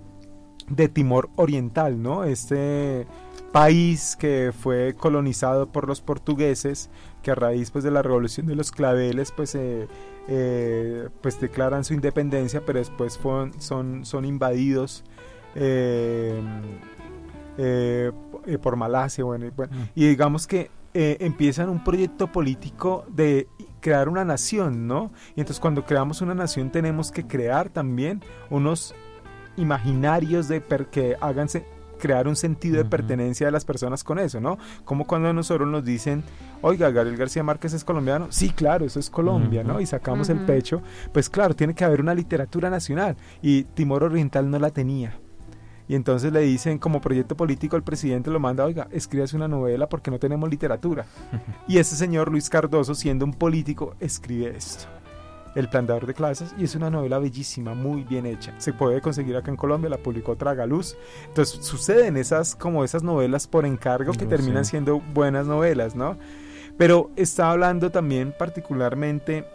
de Timor Oriental, ¿no? Este país que fue colonizado por los portugueses, que a raíz pues, de la revolución de los claveles pues, eh, eh, pues declaran su independencia, pero después son, son invadidos eh, por Malasia. Bueno, y, bueno, mm. y digamos que empiezan un proyecto político de crear una nación, ¿no? Y entonces cuando creamos una nación tenemos que crear también unos imaginarios de que háganse crear un sentido de pertenencia de las personas con eso, ¿no? Como cuando a nosotros nos dicen, oiga, Gabriel García Márquez es colombiano, sí, claro, eso es Colombia, ¿no? Y sacamos el pecho, pues claro, tiene que haber una literatura nacional y Timor Oriental no la tenía. Y entonces le dicen como proyecto político el presidente lo manda, oiga, escríbase una novela porque no tenemos literatura. (laughs) y ese señor Luis Cardoso, siendo un político, escribe esto. El Planteador de Clases y es una novela bellísima, muy bien hecha. Se puede conseguir acá en Colombia, la publicó Tragaluz. Entonces suceden esas como esas novelas por encargo que terminan siendo buenas novelas, ¿no? Pero está hablando también particularmente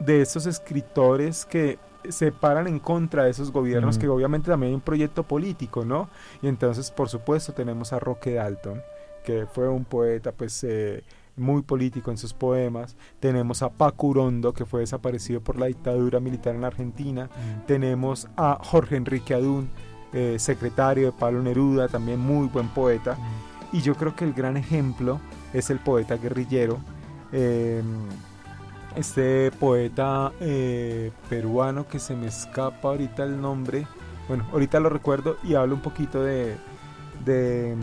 de esos escritores que se paran en contra de esos gobiernos, que obviamente también hay un proyecto político, ¿no? Y entonces, por supuesto, tenemos a Roque Dalton, que fue un poeta, pues... Eh, muy político en sus poemas. Tenemos a Paco Urondo, que fue desaparecido por la dictadura militar en Argentina. Mm. Tenemos a Jorge Enrique Adún, eh, secretario de Pablo Neruda, también muy buen poeta. Mm. Y yo creo que el gran ejemplo es el poeta guerrillero. Em, este poeta eh, peruano que se me escapa ahorita el nombre. Bueno, ahorita lo recuerdo y hablo un poquito de, de em,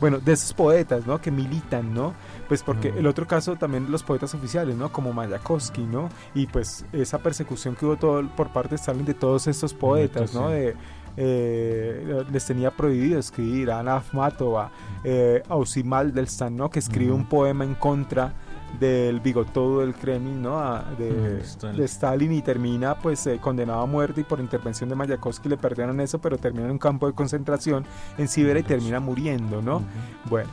bueno, de esos poetas, ¿no? Que militan, ¿no? Pues porque mm. el otro caso también los poetas oficiales, ¿no? Como Mayakovsky, ¿no? Y pues esa persecución que hubo todo, por parte de Stalin de todos estos poetas, ¿no? De, eh, les tenía prohibido escribir a Ana Akhmatova, eh, Ausimal del Stan, ¿no? Que escribe un poema en contra del bigotudo del Kremlin, ¿no? de, Stalin. y termina pues eh, condenado a muerte y por intervención de Mayakovsky le perdonan eso, pero termina en un campo de concentración en Siberia y termina muriendo, ¿no? Bueno.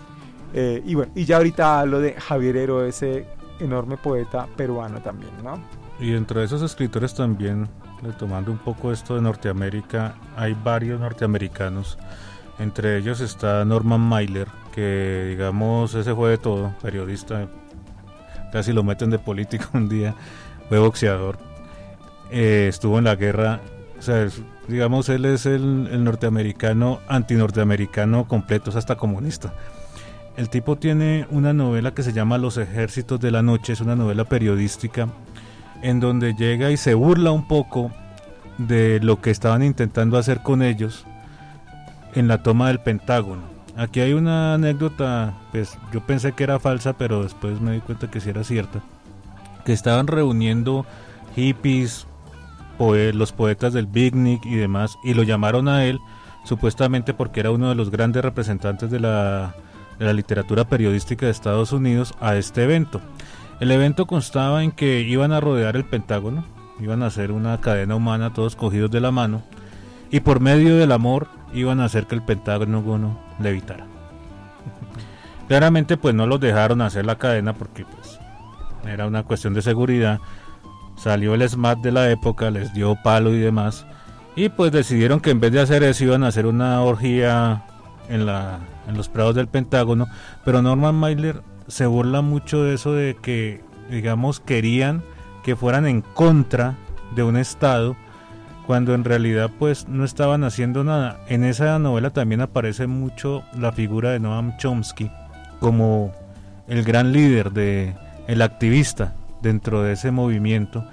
Eh, y bueno, y ya ahorita hablo de Javier Hero, ese enorme poeta peruano también, ¿no? Y dentro de esos escritores también, retomando un poco esto de Norteamérica, hay varios norteamericanos. Entre ellos está Norman Mailer, que digamos ese fue de todo, periodista, casi lo meten de político (laughs) un día, fue boxeador, eh, estuvo en la guerra, o sea, digamos él es el, el norteamericano, antinorteamericano completo, es hasta comunista. El tipo tiene una novela que se llama Los ejércitos de la noche, es una novela periodística en donde llega y se burla un poco de lo que estaban intentando hacer con ellos en la toma del Pentágono. Aquí hay una anécdota, pues yo pensé que era falsa, pero después me di cuenta que sí era cierta, que estaban reuniendo hippies, los poetas del Bignick y demás, y lo llamaron a él supuestamente porque era uno de los grandes representantes de la de la literatura periodística de Estados Unidos a este evento. El evento constaba en que iban a rodear el Pentágono, iban a hacer una cadena humana todos cogidos de la mano y por medio del amor iban a hacer que el Pentágono levitara. (laughs) Claramente pues no los dejaron hacer la cadena porque pues era una cuestión de seguridad. Salió el SMAT de la época, les dio palo y demás. Y pues decidieron que en vez de hacer eso iban a hacer una orgía en la en los prados del Pentágono, pero Norman Mailer se burla mucho de eso de que, digamos, querían que fueran en contra de un Estado, cuando en realidad pues no estaban haciendo nada. En esa novela también aparece mucho la figura de Noam Chomsky como el gran líder de el activista dentro de ese movimiento.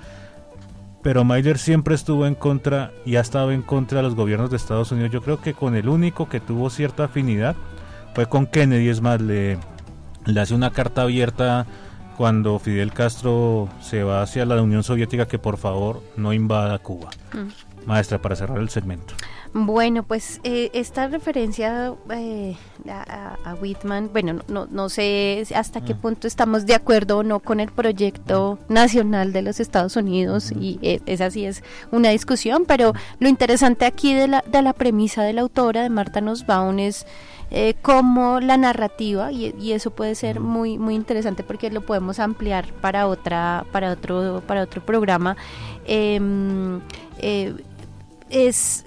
Pero Mailer siempre estuvo en contra y ha estado en contra de los gobiernos de Estados Unidos. Yo creo que con el único que tuvo cierta afinidad fue con Kennedy, es más, le, le hace una carta abierta cuando Fidel Castro se va hacia la Unión Soviética que por favor no invada Cuba. Mm. Maestra, para cerrar el segmento. Bueno, pues eh, esta referencia eh, a, Whitman, bueno, no, no, sé hasta qué mm. punto estamos de acuerdo o no con el proyecto mm. nacional de los Estados Unidos y eh, esa sí es una discusión, pero lo interesante aquí de la, de la premisa de la autora, de Marta Nussbaum, es eh, como la narrativa y, eso puede ser muy muy interesante porque lo podemos ampliar para otra para otro para otro programa em, eh, es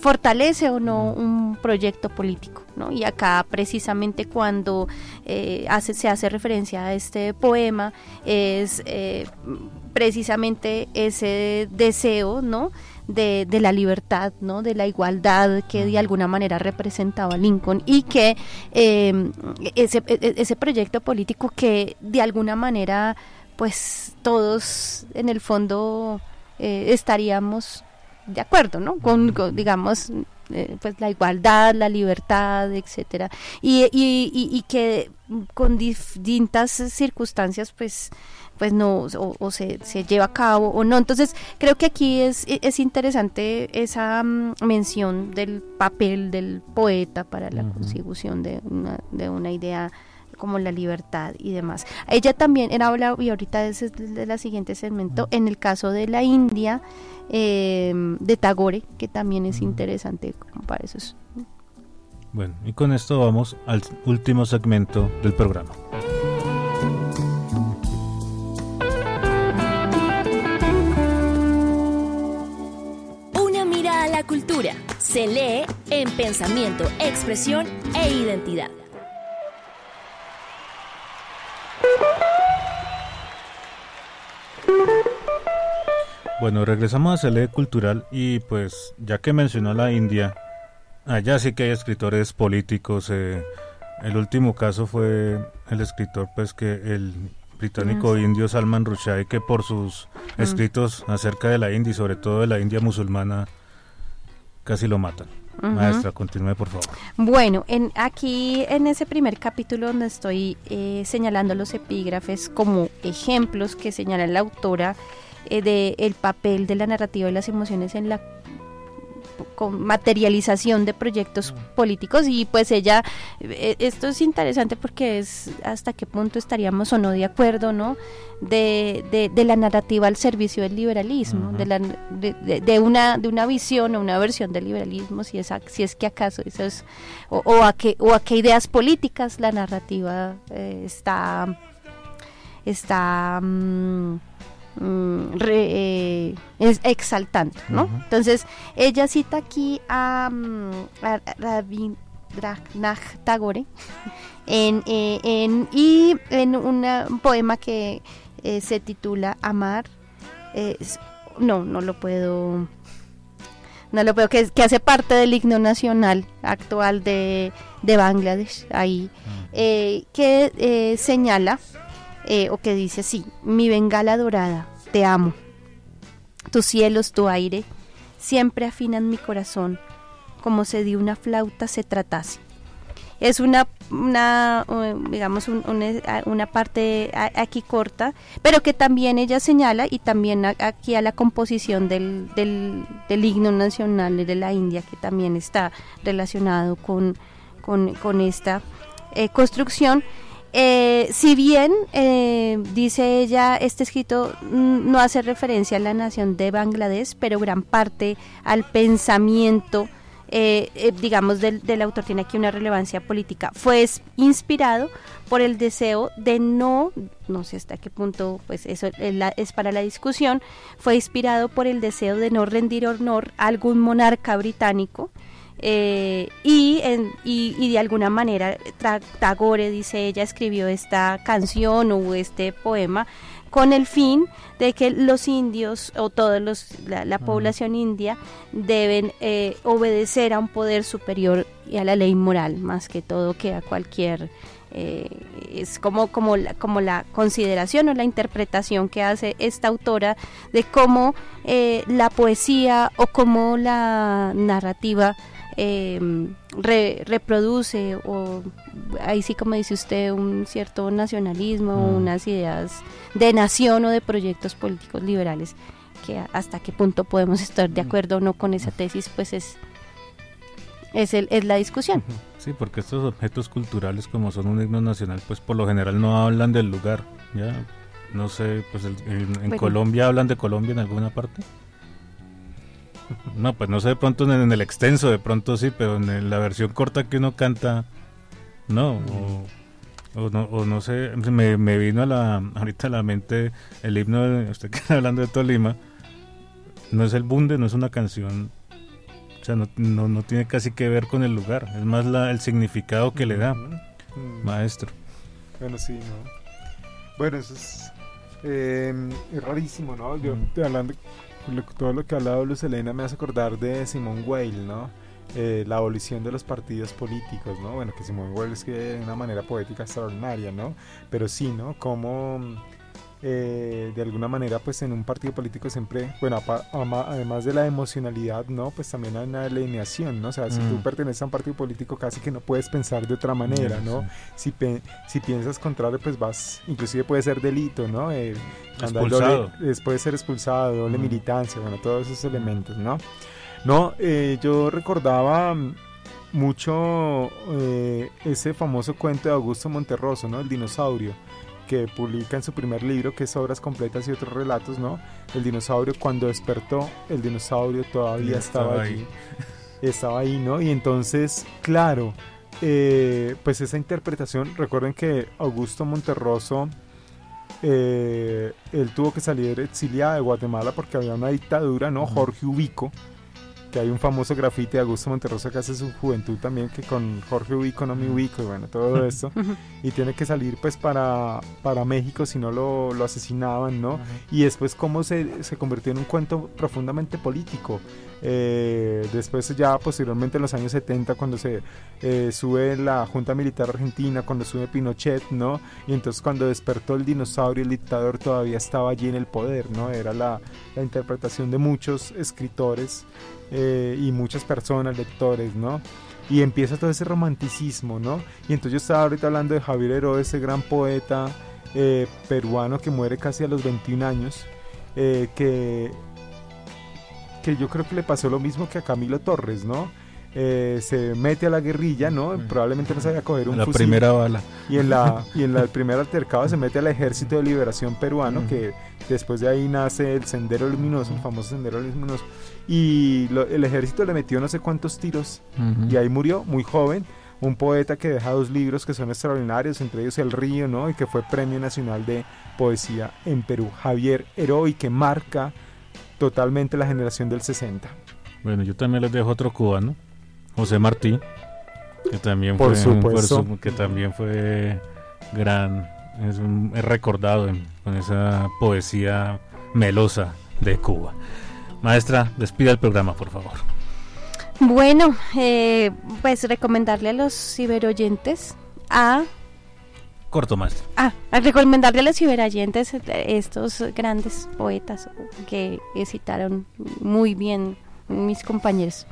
fortalece o no un proyecto político. ¿no? Y acá precisamente cuando eh, hace, se hace referencia a este poema es eh, precisamente ese deseo ¿no? De, la libertad, ¿no? de la igualdad que de alguna manera representaba Lincoln y que em, ese, e, e, ese proyecto político que de alguna manera pues todos en el fondo eh, estaríamos de acuerdo, ¿no? Con, digamos, eh, pues la igualdad, la libertad, etcétera, y, y, y, que con distintas circunstancias, pues pues no o, se, se, lleva a cabo o no entonces creo que aquí es, es interesante esa mm, mención del papel del poeta para la consecución de una, de una idea como la libertad y demás. Ella también era habla y ahorita es de la siguiente segmento en el caso de la India Em, de Tagore, que también es interesante para eso. Bueno, y con esto vamos al último segmento del programa. Cultura se lee en pensamiento, expresión e identidad. Bueno, regresamos a Ley Cultural y pues ya que mencionó la India, allá sí que hay escritores políticos. Eh, el último caso fue el escritor pues que el británico indio Salman Rushdie que por sus escritos acerca de la India y sobre todo de la India musulmana casi lo matan. Maestra, continúe por favor. Bueno, en, aquí en ese primer capítulo donde estoy eh, señalando los epígrafes como ejemplos que señala la autora, eh, de el papel de la narrativa y las emociones en la materialización de proyectos políticos y pues ella eh, esto es interesante porque es hasta qué punto estaríamos o no de acuerdo no de, de, la narrativa al servicio del liberalismo de, la, de, una de una visión o una versión del liberalismo si es si es que acaso eso es o, a qué o a qué ideas políticas la narrativa eh, está está mm, Mm, eh, es exaltante, ¿no? Entonces, ella cita aquí a, um, Tagore (laughs) en, eh, en, y en un poema que eh, se titula Amar. no, no lo puedo. No lo puedo, que, que hace parte del himno nacional actual de, de Bangladesh, ahí, que señala eh, o que dice así, mi bengala dorada, te amo. Tus cielos, tu aire, siempre afinan mi corazón, como si de una flauta se tratase. Es una, una digamos, una parte aquí corta, pero que también ella señala y también aquí a la composición del, del, del himno nacional de la India, que también está relacionado con, con, esta eh, construcción eh, si bien, eh, dice ella, este escrito no hace referencia a la nación de Bangladesh, pero gran parte al pensamiento, eh, digamos, del, autor tiene aquí una relevancia política. Fue inspirado por el deseo de no, no sé hasta qué punto, pues eso es para la discusión, fue inspirado por el deseo de no rendir honor a algún monarca británico eh, y, y, de alguna manera Tagore, dice ella, escribió esta canción o este poema con el fin de que los indios o toda la, población india deben eh, obedecer a un poder superior y a la ley moral más que todo que a cualquier eh, es como como la, como la consideración o la interpretación que hace esta autora de cómo la poesía o cómo la narrativa eh, reproduce o ahí sí como dice usted un cierto nacionalismo, mm. unas ideas de nación o de proyectos políticos liberales que hasta qué punto podemos estar de mm. acuerdo o no con esa tesis pues es es, el, es la discusión. Sí, porque estos objetos culturales como son un himno nacional pues por lo general no hablan del lugar, ya no sé, pues en, Colombia hablan de Colombia en alguna parte. No, pues no sé, de pronto en, el extenso, de pronto sí, pero en la versión corta que uno canta, no. O, no, o no sé, me, vino a la, ahorita a la mente el himno, de, usted que está hablando de Tolima, no es el bunde, no es una canción O sea, no, no, no tiene casi que ver con el lugar, es más la, el significado que le da, Mm. maestro. Bueno, sí, ¿no? Bueno, eso es, eh, rarísimo, ¿no? Yo hablando, todo lo que ha hablado Luz Elena me hace acordar de Simone Weil, ¿no? Eh, la abolición de los partidos políticos, ¿no? Bueno, que Simone Weil es que de una manera poética extraordinaria, ¿no? Pero sí, ¿no? Como eh, de alguna manera, pues en un partido político siempre, bueno, además de la emocionalidad, ¿no? Pues también hay una alineación, ¿no? O sea, si tú Mm. perteneces a un partido político casi que no puedes pensar de otra manera, ¿no? Sí. si, si piensas contrario, pues vas, inclusive puede ser delito, ¿no? Eh, Expulsado. doble- puede ser expulsado, doble Mm. militancia, bueno, todos esos elementos, ¿no? No, eh, yo recordaba mm, mucho eh, ese famoso cuento de Augusto Monterroso, ¿no? El dinosaurio, que publica en su primer libro, que es Obras Completas y otros relatos, ¿no? El dinosaurio, cuando despertó, el dinosaurio todavía estaba, estaba allí ahí. (laughs) estaba ahí, ¿no? Y entonces, claro, eh, pues esa interpretación, recuerden que Augusto Monterroso, eh, él tuvo que salir exiliado de Guatemala porque había una dictadura, ¿no? Jorge Ubico, que hay un famoso grafiti de Augusto Monterroso que hace su juventud también, que con Jorge Ubico no me ubico, y bueno, todo (laughs) esto, y tiene que salir pues para, para México, si no lo, lo asesinaban, ¿no? y después cómo se, se convirtió en un cuento profundamente político. Eh, después ya posteriormente en los años 70 cuando se eh, sube la Junta Militar Argentina, cuando sube Pinochet, ¿no? Y entonces cuando despertó el dinosaurio, el dictador todavía estaba allí en el poder, ¿no? Era la, interpretación de muchos escritores eh, y muchas personas, lectores, ¿no? Y empieza todo ese romanticismo, ¿no? Y entonces yo estaba ahorita hablando de Javier Heró, ese gran poeta eh, peruano que muere casi a los 21 años, que, que yo creo que le pasó lo mismo que a Camilo Torres, ¿no? Eh, se mete a la guerrilla, ¿no? Probablemente no sabía coger un La fusil. primera bala. Y en la (laughs) y en la, el primer altercado se mete al Ejército de Liberación Peruano, que después de ahí nace el Sendero Luminoso, el famoso Sendero Luminoso. Y lo- el ejército le metió no sé cuántos tiros y ahí murió, muy joven. Un poeta que deja dos libros que son extraordinarios, entre ellos El Río, ¿no? Y que fue Premio Nacional de Poesía en Perú. Javier Heró, y que marca totalmente la generación del 60. Bueno, yo también les dejo otro cubano, José Martí, que también Por fue, supuesto. su- que también fue gran, es, un- es recordado en- con esa poesía melosa de Cuba. Maestra, despida el programa, por favor. Bueno, eh, pues recomendarle a los ciberoyentes a Corto, maestra. Ah, recomendarle a los ciberoyentes eh, estos grandes poetas que citaron muy bien mis compañeros.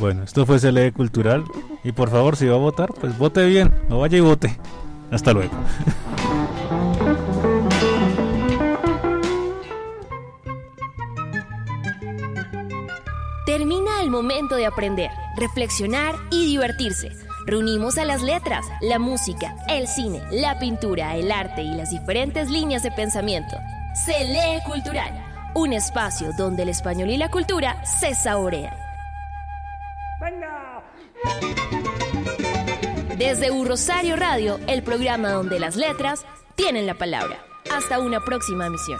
Bueno, esto fue CLE Cultural. Y por favor, si va a votar, pues vote bien. No vaya y vote. Hasta luego. Termina el momento de aprender, reflexionar y divertirse. Reunimos a las letras, la música, el cine, la pintura, el arte y las diferentes líneas de pensamiento. Se lee cultural, un espacio donde el español y la cultura se saborean. Desde U Rosario Radio, el programa donde las letras tienen la palabra. Hasta una próxima emisión.